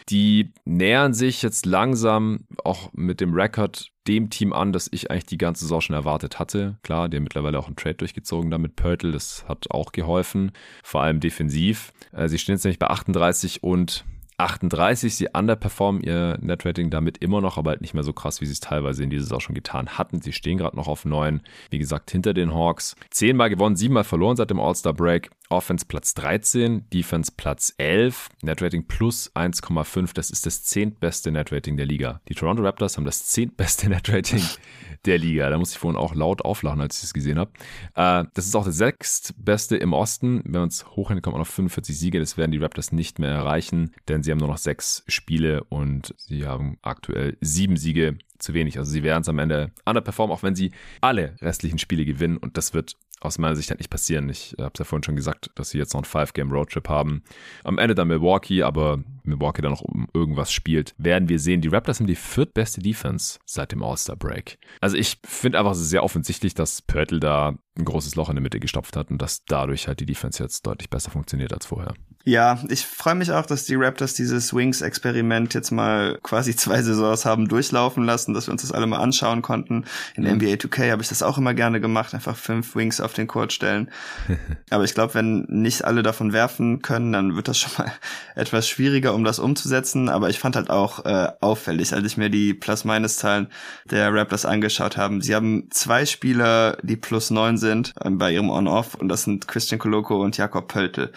Die nähern sich jetzt langsam auch mit dem Rekord dem Team an, das ich eigentlich die ganze Saison schon erwartet hatte. Klar, die haben mittlerweile auch einen Trade durchgezogen damit Pörtl, das hat auch geholfen, vor allem defensiv. Äh, sie stehen jetzt nämlich bei 38 und 38. Sie underperformen ihr Netrating damit immer noch, aber halt nicht mehr so krass, wie sie es teilweise in dieser Saison schon getan hatten. Sie stehen gerade noch auf 9. Wie gesagt, hinter den Hawks. Zehnmal gewonnen, siebenmal verloren seit dem All-Star Break. Offense Platz 13, Defense Platz 11, Netrating plus 1,5. Das ist das zehntbeste Netrating der Liga. Die Toronto Raptors haben das zehntbeste Netrating der Liga. Da muss ich vorhin auch laut auflachen, als ich es gesehen habe. Äh, das ist auch das sechstbeste im Osten. Wenn man es hochrechnet, kommt man auf 45 Siege. Das werden die Raptors nicht mehr erreichen, denn sie haben nur noch sechs Spiele und sie haben aktuell sieben Siege zu wenig. Also sie werden es am Ende underperformen, auch wenn sie alle restlichen Spiele gewinnen. Und das wird aus meiner Sicht halt nicht passieren. Ich habe es ja vorhin schon gesagt, dass sie jetzt noch einen Five-Game-Roadtrip haben. Am Ende dann Milwaukee, aber Milwaukee dann noch um irgendwas spielt, werden wir sehen. Die Raptors haben die viertbeste Defense seit dem All-Star-Break. Also ich finde einfach sehr offensichtlich, dass Pörtl da ein großes Loch in der Mitte gestopft hat und dass dadurch halt die Defense jetzt deutlich besser funktioniert als vorher. Ja, ich freue mich auch, dass die Raptors dieses Wings-Experiment jetzt mal quasi zwei Saisons haben durchlaufen lassen, dass wir uns das alle mal anschauen konnten. In mhm. NBA 2K habe ich das auch immer gerne gemacht, einfach fünf Wings auf den Court stellen. Aber ich glaube, wenn nicht alle davon werfen können, dann wird das schon mal etwas schwieriger, um das umzusetzen. Aber ich fand halt auch äh, auffällig, als ich mir die Plus-Minus-Zahlen der Raptors angeschaut habe. Sie haben zwei Spieler, die plus neun sind äh, bei ihrem On-Off und das sind Christian Koloko und Jakob Pöltl.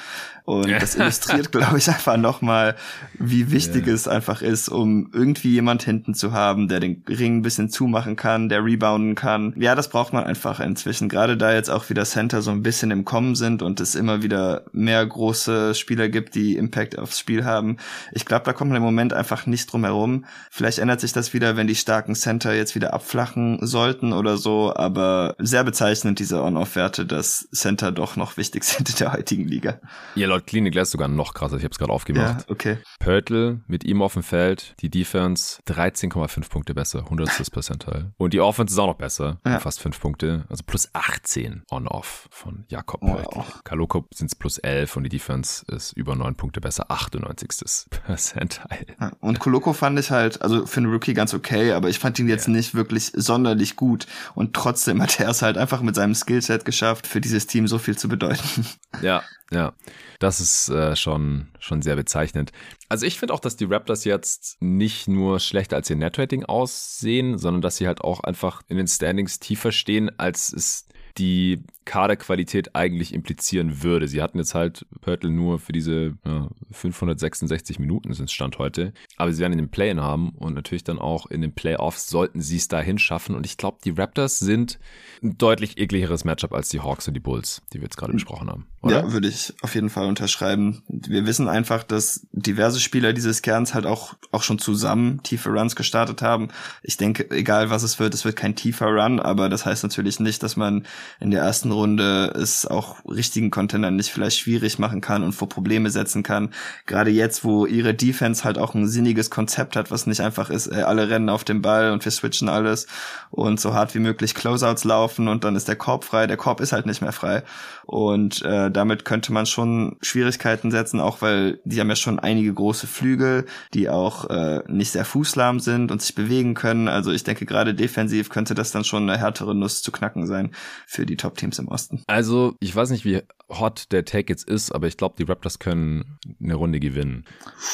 Und das illustriert, glaube ich, einfach nochmal, wie wichtig yeah. es einfach ist, um irgendwie jemand hinten zu haben, der den Ring ein bisschen zumachen kann, der rebounden kann. Ja, das braucht man einfach inzwischen. Gerade da jetzt auch wieder Center so ein bisschen im Kommen sind und es immer wieder mehr große Spieler gibt, die Impact aufs Spiel haben. Ich glaube, da kommt man im Moment einfach nicht drum herum. Vielleicht ändert sich das wieder, wenn die starken Center jetzt wieder abflachen sollten oder so, aber sehr bezeichnend diese On-Off-Werte, dass Center doch noch wichtig sind in der heutigen Liga. Ja, laut Klinik ist sogar noch krasser. Ich habe es gerade aufgemacht. Ja, okay. Pörtl mit ihm auf dem Feld, die Defense 13,5 Punkte besser, 100. Percentile. Und die Offense ist auch noch besser, ja. fast 5 Punkte, also plus 18 On-Off von Jakob Pörtl. Wow. Kaloko sind es plus 11 und die Defense ist über 9 Punkte besser, 98. Percentile. Ja, und Koloko fand ich halt, also für einen Rookie ganz okay, aber ich fand ihn jetzt ja. nicht wirklich sonderlich gut und trotzdem hat er es halt einfach mit seinem Skillset geschafft, für dieses Team so viel zu bedeuten. Ja, ja. Das ist äh, schon, schon sehr bezeichnend. Also ich finde auch, dass die Raptors jetzt nicht nur schlechter als ihr Netrating aussehen, sondern dass sie halt auch einfach in den Standings tiefer stehen, als es die Kaderqualität eigentlich implizieren würde. Sie hatten jetzt halt Pörtl nur für diese ja, 566 Minuten sind Stand heute, aber sie werden in den Play-In haben und natürlich dann auch in den Playoffs sollten sie es dahin schaffen und ich glaube, die Raptors sind ein deutlich ekligeres Matchup als die Hawks und die Bulls, die wir jetzt gerade besprochen haben. Oder? Ja, würde ich auf jeden Fall unterschreiben. Wir wissen einfach, dass diverse Spieler dieses Kerns halt auch, auch schon zusammen tiefe Runs gestartet haben. Ich denke, egal was es wird, es wird kein tiefer Run, aber das heißt natürlich nicht, dass man in der ersten Runde es auch richtigen Contendern nicht vielleicht schwierig machen kann und vor Probleme setzen kann. Gerade jetzt, wo ihre Defense halt auch ein sinniges Konzept hat, was nicht einfach ist, äh, alle rennen auf den Ball und wir switchen alles und so hart wie möglich Closeouts laufen und dann ist der Korb frei. Der Korb ist halt nicht mehr frei. Und äh, damit könnte man schon Schwierigkeiten setzen, auch weil die haben ja schon einige große Flügel, die auch äh, nicht sehr fußlahm sind und sich bewegen können. Also ich denke, gerade defensiv könnte das dann schon eine härtere Nuss zu knacken sein für die Top-Teams im Osten. Also ich weiß nicht, wie hot der Take jetzt ist, aber ich glaube, die Raptors können eine Runde gewinnen.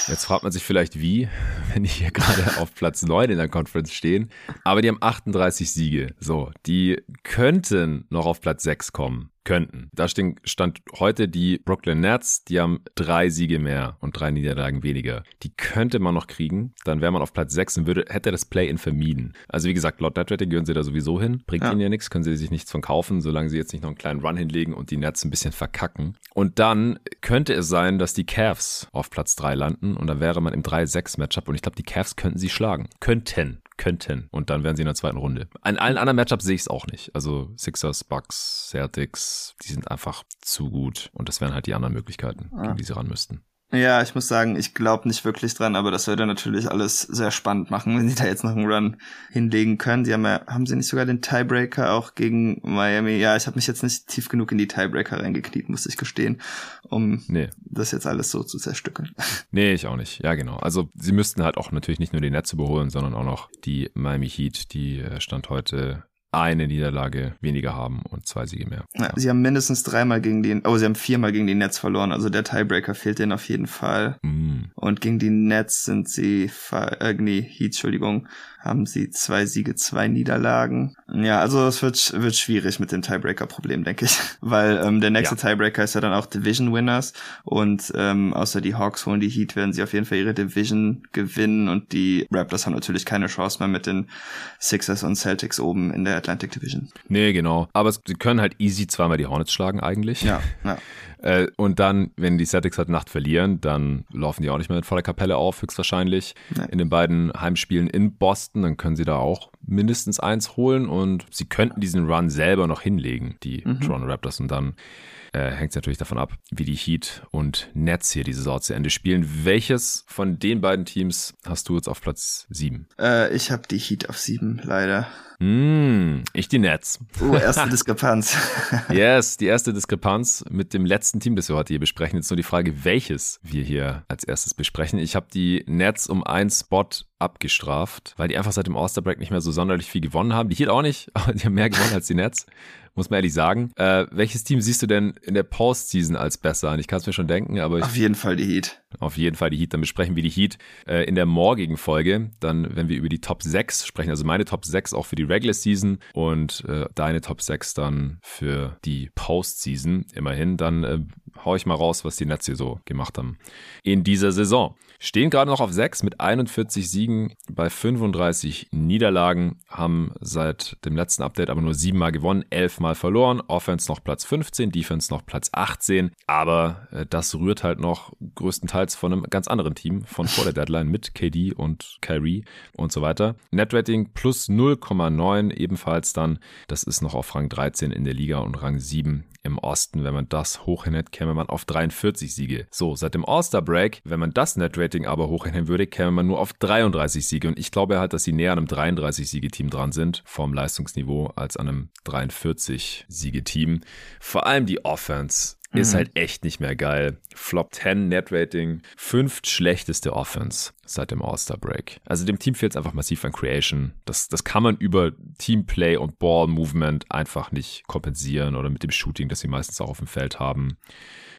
Jetzt fragt man sich vielleicht wie, wenn die hier gerade auf Platz 9 in der Conference stehen. Aber die haben 38 Siege. So, die könnten noch auf Platz 6 kommen könnten. Da stand heute die Brooklyn Nets, die haben drei Siege mehr und drei Niederlagen weniger. Die könnte man noch kriegen, dann wäre man auf Platz 6 und würde, hätte das Play-In vermieden. Also wie gesagt, laut Netrating gehören sie da sowieso hin. Bringt ja. ihnen ja nichts, können sie sich nichts von kaufen, solange sie jetzt nicht noch einen kleinen Run hinlegen und die Nets ein bisschen verkacken. Und dann könnte es sein, dass die Cavs auf Platz 3 landen und dann wäre man im 3-6-Matchup und ich glaube, die Cavs könnten sie schlagen. Könnten könnten. Und dann wären sie in der zweiten Runde. An allen anderen Matchups sehe ich es auch nicht. Also Sixers, Bucks, Celtics, die sind einfach zu gut. Und das wären halt die anderen Möglichkeiten, ah. gegen die sie ran müssten. Ja, ich muss sagen, ich glaube nicht wirklich dran, aber das würde natürlich alles sehr spannend machen, wenn sie da jetzt noch einen Run hinlegen können. Sie haben ja, haben sie nicht sogar den Tiebreaker auch gegen Miami? Ja, ich habe mich jetzt nicht tief genug in die Tiebreaker reingekniet, muss ich gestehen, um nee. das jetzt alles so zu zerstückeln. Nee, ich auch nicht. Ja, genau. Also sie müssten halt auch natürlich nicht nur die Netze überholen, sondern auch noch die Miami Heat, die äh, Stand heute eine Niederlage weniger haben und zwei Siege mehr. Ja, sie haben mindestens dreimal gegen den, oh, sie haben viermal gegen die Nets verloren, also der Tiebreaker fehlt denen auf jeden Fall. Mm. Und gegen die Nets sind sie, äh, nee, Heat, Entschuldigung, haben sie zwei Siege, zwei Niederlagen. Ja, also es wird, wird schwierig mit dem Tiebreaker-Problem, denke ich. Weil ähm, der nächste ja. Tiebreaker ist ja dann auch Division Winners und ähm, außer die Hawks holen die Heat, werden sie auf jeden Fall ihre Division gewinnen und die Raptors haben natürlich keine Chance mehr mit den Sixers und Celtics oben in der Atlantic Division. Nee, genau. Aber sie können halt easy zweimal die Hornets schlagen eigentlich. Ja, ja. Äh, und dann, wenn die Celtics halt Nacht verlieren, dann laufen die auch nicht mehr mit voller Kapelle auf, höchstwahrscheinlich. Nee. In den beiden Heimspielen in Boston, dann können sie da auch mindestens eins holen und sie könnten diesen Run selber noch hinlegen, die mhm. Toronto Raptors, und dann äh, hängt es natürlich davon ab, wie die Heat und Nets hier diese Saison zu Ende spielen. Welches von den beiden Teams hast du jetzt auf Platz 7? Äh, ich habe die Heat auf 7, leider. Mm, ich die Nets. Oh, erste Diskrepanz. yes, die erste Diskrepanz mit dem letzten Team, das wir heute hier besprechen. Jetzt nur die Frage, welches wir hier als erstes besprechen. Ich habe die Nets um einen Spot abgestraft, weil die einfach seit dem All-Star Break nicht mehr so sonderlich viel gewonnen haben. Die Heat auch nicht, aber die haben mehr gewonnen als die Nets muss man ehrlich sagen. Äh, welches Team siehst du denn in der Postseason als besser? Und ich kann es mir schon denken, aber ich, auf jeden Fall die Heat. Auf jeden Fall die Heat. Dann besprechen wir die Heat äh, in der morgigen Folge. Dann, wenn wir über die Top 6 sprechen, also meine Top 6 auch für die Regular Season und äh, deine Top 6 dann für die Postseason immerhin, dann äh, hau ich mal raus, was die Nets hier so gemacht haben in dieser Saison. Stehen gerade noch auf 6 mit 41 Siegen bei 35 Niederlagen, haben seit dem letzten Update aber nur siebenmal gewonnen, elfmal verloren. Offense noch Platz 15, Defense noch Platz 18. Aber äh, das rührt halt noch größtenteils von einem ganz anderen Team von vor der Deadline mit KD und Kyrie und so weiter. Netrating plus 0,9 ebenfalls dann. Das ist noch auf Rang 13 in der Liga und Rang 7 im Osten. Wenn man das hochhinhält, käme man auf 43 Siege. So, seit dem All-Star-Break, wenn man das Net-Rating aber hochhinhängen würde, käme man nur auf 33 Siege. Und ich glaube halt, dass sie näher an einem 33-Siege-Team dran sind, vom Leistungsniveau, als an einem 43-Siege-Team. Vor allem die Offense ist mhm. halt echt nicht mehr geil. Flop 10 Net Rating, fünft schlechteste Offense seit dem All-Star Break. Also dem Team fehlt es einfach massiv an Creation. Das, das kann man über Teamplay und Ball Movement einfach nicht kompensieren oder mit dem Shooting, das sie meistens auch auf dem Feld haben.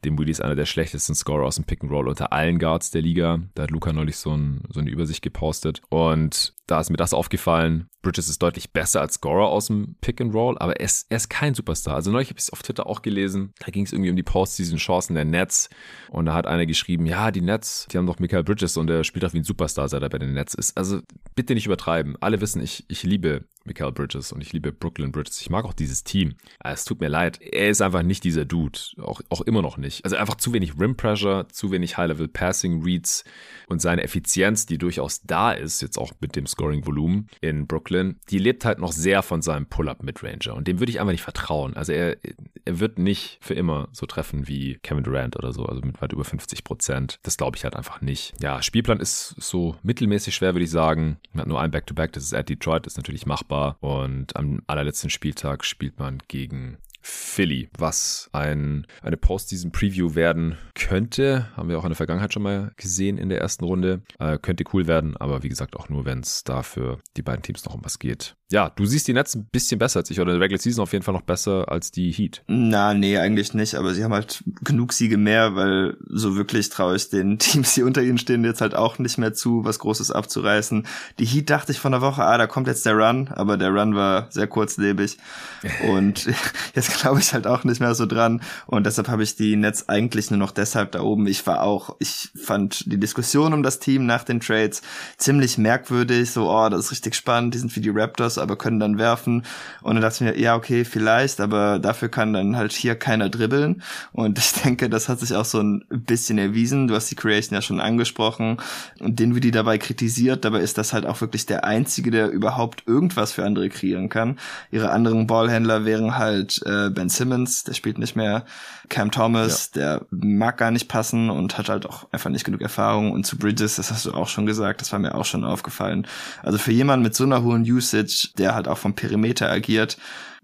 Dem Willie ist einer der schlechtesten Scorer aus dem Pick and Roll unter allen Guards der Liga. Da hat Luca neulich so, ein, so eine Übersicht gepostet. Und da ist mir das aufgefallen. Bridges ist deutlich besser als Scorer aus dem Pick and Roll, aber er ist, er ist kein Superstar. Also neulich habe ich es auf Twitter auch gelesen. Da ging es irgendwie um die Postseason-Chancen der Nets. Und da hat einer geschrieben, ja, die Nets, die haben doch Michael Bridges und der spielt auch wie ein Superstar, seit er bei den Nets ist. Also bitte nicht übertreiben. Alle wissen, ich, ich liebe Michael Bridges und ich liebe Brooklyn Bridges. Ich mag auch dieses Team. Es tut mir leid. Er ist einfach nicht dieser Dude. Auch, auch immer noch nicht. Also einfach zu wenig Rim Pressure, zu wenig High-Level Passing Reads und seine Effizienz, die durchaus da ist, jetzt auch mit dem Scoring-Volumen in Brooklyn, die lebt halt noch sehr von seinem Pull-Up-Midranger und dem würde ich einfach nicht vertrauen. Also er, er wird nicht für immer so treffen wie Kevin Durant oder so, also mit weit über 50 Prozent. Das glaube ich halt einfach nicht. Ja, Spielplan ist so mittelmäßig schwer, würde ich sagen. Man hat nur ein Back-to-Back, -Back, das ist at Detroit, das ist natürlich machbar und am allerletzten Spieltag spielt man gegen Philly, was ein, eine Postseason-Preview werden könnte. Haben wir auch in der Vergangenheit schon mal gesehen in der ersten Runde. Äh, könnte cool werden, aber wie gesagt auch nur, wenn es dafür die beiden Teams noch um was geht. Ja, du siehst die Nets ein bisschen besser als ich oder die Regular Season auf jeden Fall noch besser als die Heat. Na, nee, eigentlich nicht, aber sie haben halt genug Siege mehr, weil so wirklich traue ich den Teams, die unter ihnen stehen, jetzt halt auch nicht mehr zu, was Großes abzureißen. Die Heat dachte ich von der Woche, ah, da kommt jetzt der Run, aber der Run war sehr kurzlebig und jetzt glaube ich halt auch nicht mehr so dran und deshalb habe ich die Nets eigentlich nur noch deshalb da oben. Ich war auch, ich fand die Diskussion um das Team nach den Trades ziemlich merkwürdig, so, oh, das ist richtig spannend, die sind wie die Raptors, aber können dann werfen. Und dann dachte ich mir, ja, okay, vielleicht, aber dafür kann dann halt hier keiner dribbeln. Und ich denke, das hat sich auch so ein bisschen erwiesen. Du hast die Creation ja schon angesprochen und den wie die dabei kritisiert. Dabei ist das halt auch wirklich der einzige, der überhaupt irgendwas für andere kreieren kann. Ihre anderen Ballhändler wären halt äh, Ben Simmons, der spielt nicht mehr, Cam Thomas, ja. der mag gar nicht passen und hat halt auch einfach nicht genug Erfahrung. Und zu Bridges, das hast du auch schon gesagt, das war mir auch schon aufgefallen. Also für jemanden mit so einer hohen Usage, der halt auch vom Perimeter agiert,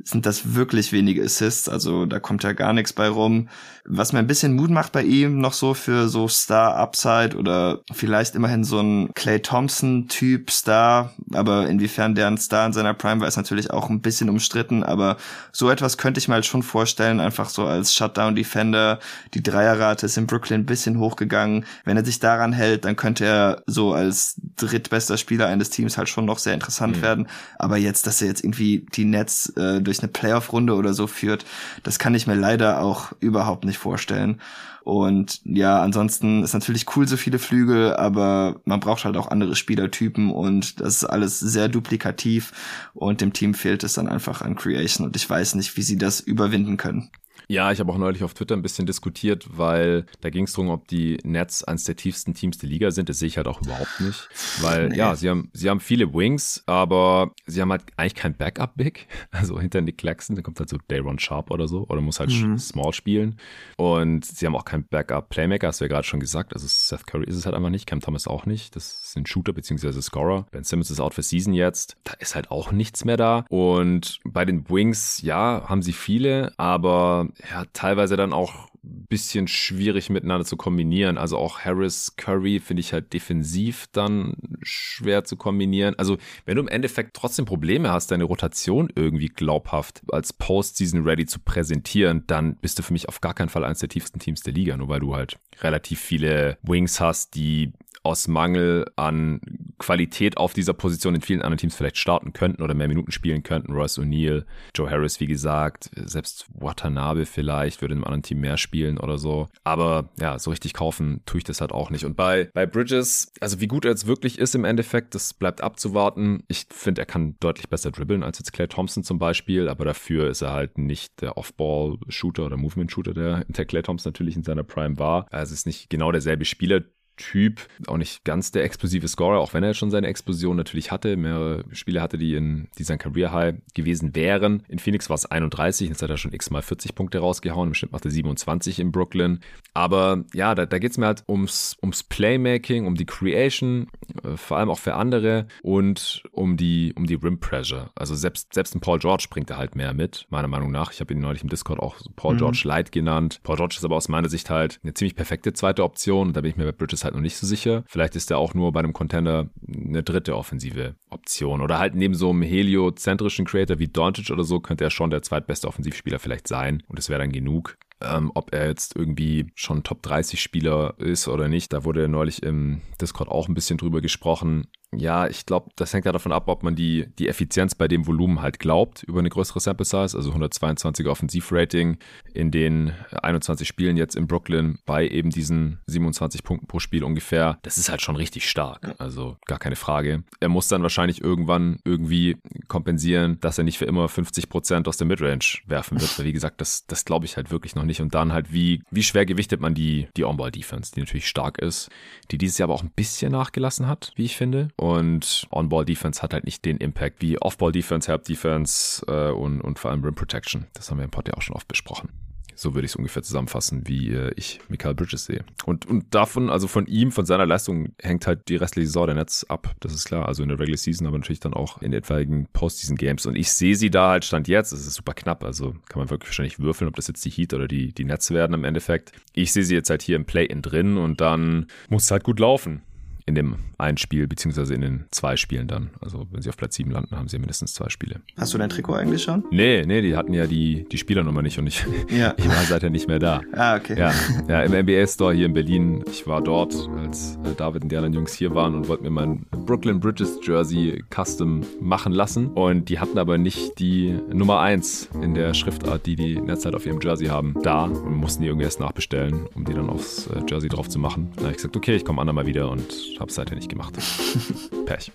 sind das wirklich wenige Assists, also da kommt ja gar nichts bei rum. Was mir ein bisschen Mut macht bei ihm noch so für so Star Upside oder vielleicht immerhin so ein Clay Thompson Typ Star, aber inwiefern der ein Star in seiner Prime war, ist natürlich auch ein bisschen umstritten, aber so etwas könnte ich mir halt schon vorstellen, einfach so als Shutdown Defender. Die Dreierrate ist in Brooklyn ein bisschen hochgegangen. Wenn er sich daran hält, dann könnte er so als drittbester Spieler eines Teams halt schon noch sehr interessant mhm. werden. Aber jetzt, dass er jetzt irgendwie die Nets äh, durch eine Playoff-Runde oder so führt, das kann ich mir leider auch überhaupt nicht vorstellen. Und ja, ansonsten ist natürlich cool, so viele Flügel, aber man braucht halt auch andere Spielertypen und das ist alles sehr duplikativ und dem Team fehlt es dann einfach an Creation und ich weiß nicht, wie sie das überwinden können. Ja, ich habe auch neulich auf Twitter ein bisschen diskutiert, weil da ging es darum, ob die Nets eines der tiefsten Teams der Liga sind. Das sehe ich halt auch überhaupt nicht. Weil nee. ja, sie haben, sie haben viele Wings, aber sie haben halt eigentlich kein Backup-Big. Also hinter Nick Claxton, da kommt halt so Dayron Sharp oder so, oder muss halt mhm. small spielen. Und sie haben auch kein Backup-Playmaker, hast du ja gerade schon gesagt. Also Seth Curry ist es halt einfach nicht, Cam Thomas auch nicht. Das sind Shooter bzw. Scorer. Ben Simmons ist out for season jetzt. Da ist halt auch nichts mehr da. Und bei den Wings, ja, haben sie viele, aber ja, teilweise dann auch bisschen schwierig miteinander zu kombinieren. Also auch Harris, Curry finde ich halt defensiv dann schwer zu kombinieren. Also wenn du im Endeffekt trotzdem Probleme hast, deine Rotation irgendwie glaubhaft als Postseason ready zu präsentieren, dann bist du für mich auf gar keinen Fall eines der tiefsten Teams der Liga, nur weil du halt relativ viele Wings hast, die aus Mangel an Qualität auf dieser Position in vielen anderen Teams vielleicht starten könnten oder mehr Minuten spielen könnten. Royce O'Neill, Joe Harris, wie gesagt, selbst Watanabe vielleicht würde in einem anderen Team mehr spielen oder so. Aber ja, so richtig kaufen tue ich das halt auch nicht. Und bei, bei Bridges, also wie gut er jetzt wirklich ist im Endeffekt, das bleibt abzuwarten. Ich finde, er kann deutlich besser dribbeln als jetzt Clay Thompson zum Beispiel, aber dafür ist er halt nicht der Off-Ball-Shooter oder Movement-Shooter, der, der Clay Thompson natürlich in seiner Prime war. Also es ist nicht genau derselbe Spieler. Typ, auch nicht ganz der explosive Scorer, auch wenn er schon seine Explosion natürlich hatte. Mehrere Spiele hatte, die in die sein Career High gewesen wären. In Phoenix war es 31, jetzt hat er schon x-mal 40 Punkte rausgehauen. Im Schnitt macht er 27 in Brooklyn. Aber ja, da, da geht es mir halt ums, ums Playmaking, um die Creation, äh, vor allem auch für andere und um die, um die Rim Pressure. Also selbst, selbst ein Paul George bringt er halt mehr mit, meiner Meinung nach. Ich habe ihn neulich im Discord auch Paul mhm. George Light genannt. Paul George ist aber aus meiner Sicht halt eine ziemlich perfekte zweite Option. Da bin ich mir bei Bridges halt noch nicht so sicher. Vielleicht ist er auch nur bei einem Contender eine dritte offensive Option. Oder halt neben so einem heliozentrischen Creator wie Doncic oder so könnte er schon der zweitbeste Offensivspieler vielleicht sein. Und es wäre dann genug. Ähm, ob er jetzt irgendwie schon Top 30 Spieler ist oder nicht, da wurde neulich im Discord auch ein bisschen drüber gesprochen. Ja, ich glaube, das hängt ja davon ab, ob man die, die Effizienz bei dem Volumen halt glaubt über eine größere Sample Size, also 122er Offensivrating in den 21 Spielen jetzt in Brooklyn bei eben diesen 27 Punkten pro Spiel ungefähr. Das ist halt schon richtig stark, also gar keine Frage. Er muss dann wahrscheinlich irgendwann irgendwie kompensieren, dass er nicht für immer 50 Prozent aus der Midrange werfen wird, weil wie gesagt, das, das glaube ich halt wirklich noch nicht. Und dann halt, wie, wie schwer gewichtet man die, die On-Ball-Defense, die natürlich stark ist, die dieses Jahr aber auch ein bisschen nachgelassen hat, wie ich finde. Und On-Ball-Defense hat halt nicht den Impact wie Off-Ball-Defense, Help-Defense äh, und, und vor allem Rim Protection. Das haben wir im Pod ja auch schon oft besprochen. So würde ich es ungefähr zusammenfassen, wie äh, ich Michael Bridges sehe. Und, und davon, also von ihm, von seiner Leistung, hängt halt die restliche Saison der Netz ab. Das ist klar. Also in der Regular Season, aber natürlich dann auch in etwaigen Postseason-Games. Und ich sehe sie da halt Stand jetzt. Es ist super knapp. Also kann man wirklich wahrscheinlich würfeln, ob das jetzt die Heat oder die, die Nets werden im Endeffekt. Ich sehe sie jetzt halt hier im Play-In drin und dann muss es halt gut laufen in dem einen Spiel, beziehungsweise in den zwei Spielen dann. Also wenn sie auf Platz 7 landen, haben sie mindestens zwei Spiele. Hast du dein Trikot eigentlich schon? Nee, nee, die hatten ja die, die Spielernummer nicht und ich, ja. ich war seither nicht mehr da. Ah, okay. Ja, ja im NBA-Store hier in Berlin. Ich war dort, als äh, David und die anderen Jungs hier waren und wollten mir mein Brooklyn Bridges Jersey Custom machen lassen. Und die hatten aber nicht die Nummer 1 in der Schriftart, die die Netzheit auf ihrem Jersey haben, da und mussten die irgendwie erst nachbestellen, um die dann aufs äh, Jersey drauf zu machen. Da habe ich gesagt, okay, ich komme andermal wieder und habe es seither nicht gemacht. Pech.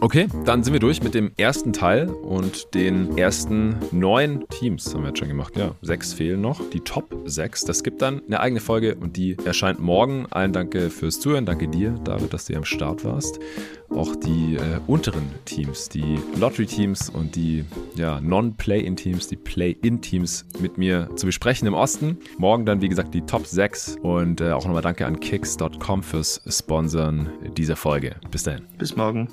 Okay, dann sind wir durch mit dem ersten Teil und den ersten neun Teams haben wir jetzt schon gemacht. Ja, sechs fehlen noch. Die Top sechs. Das gibt dann eine eigene Folge und die erscheint morgen. Allen danke fürs Zuhören. Danke dir, David, dass du hier am Start warst. Auch die äh, unteren Teams, die Lottery-Teams und die ja, Non-Play-In-Teams, die Play-In-Teams mit mir zu besprechen im Osten. Morgen dann, wie gesagt, die Top 6 und äh, auch nochmal danke an kicks.com fürs Sponsern dieser Folge. Bis dahin. Bis morgen.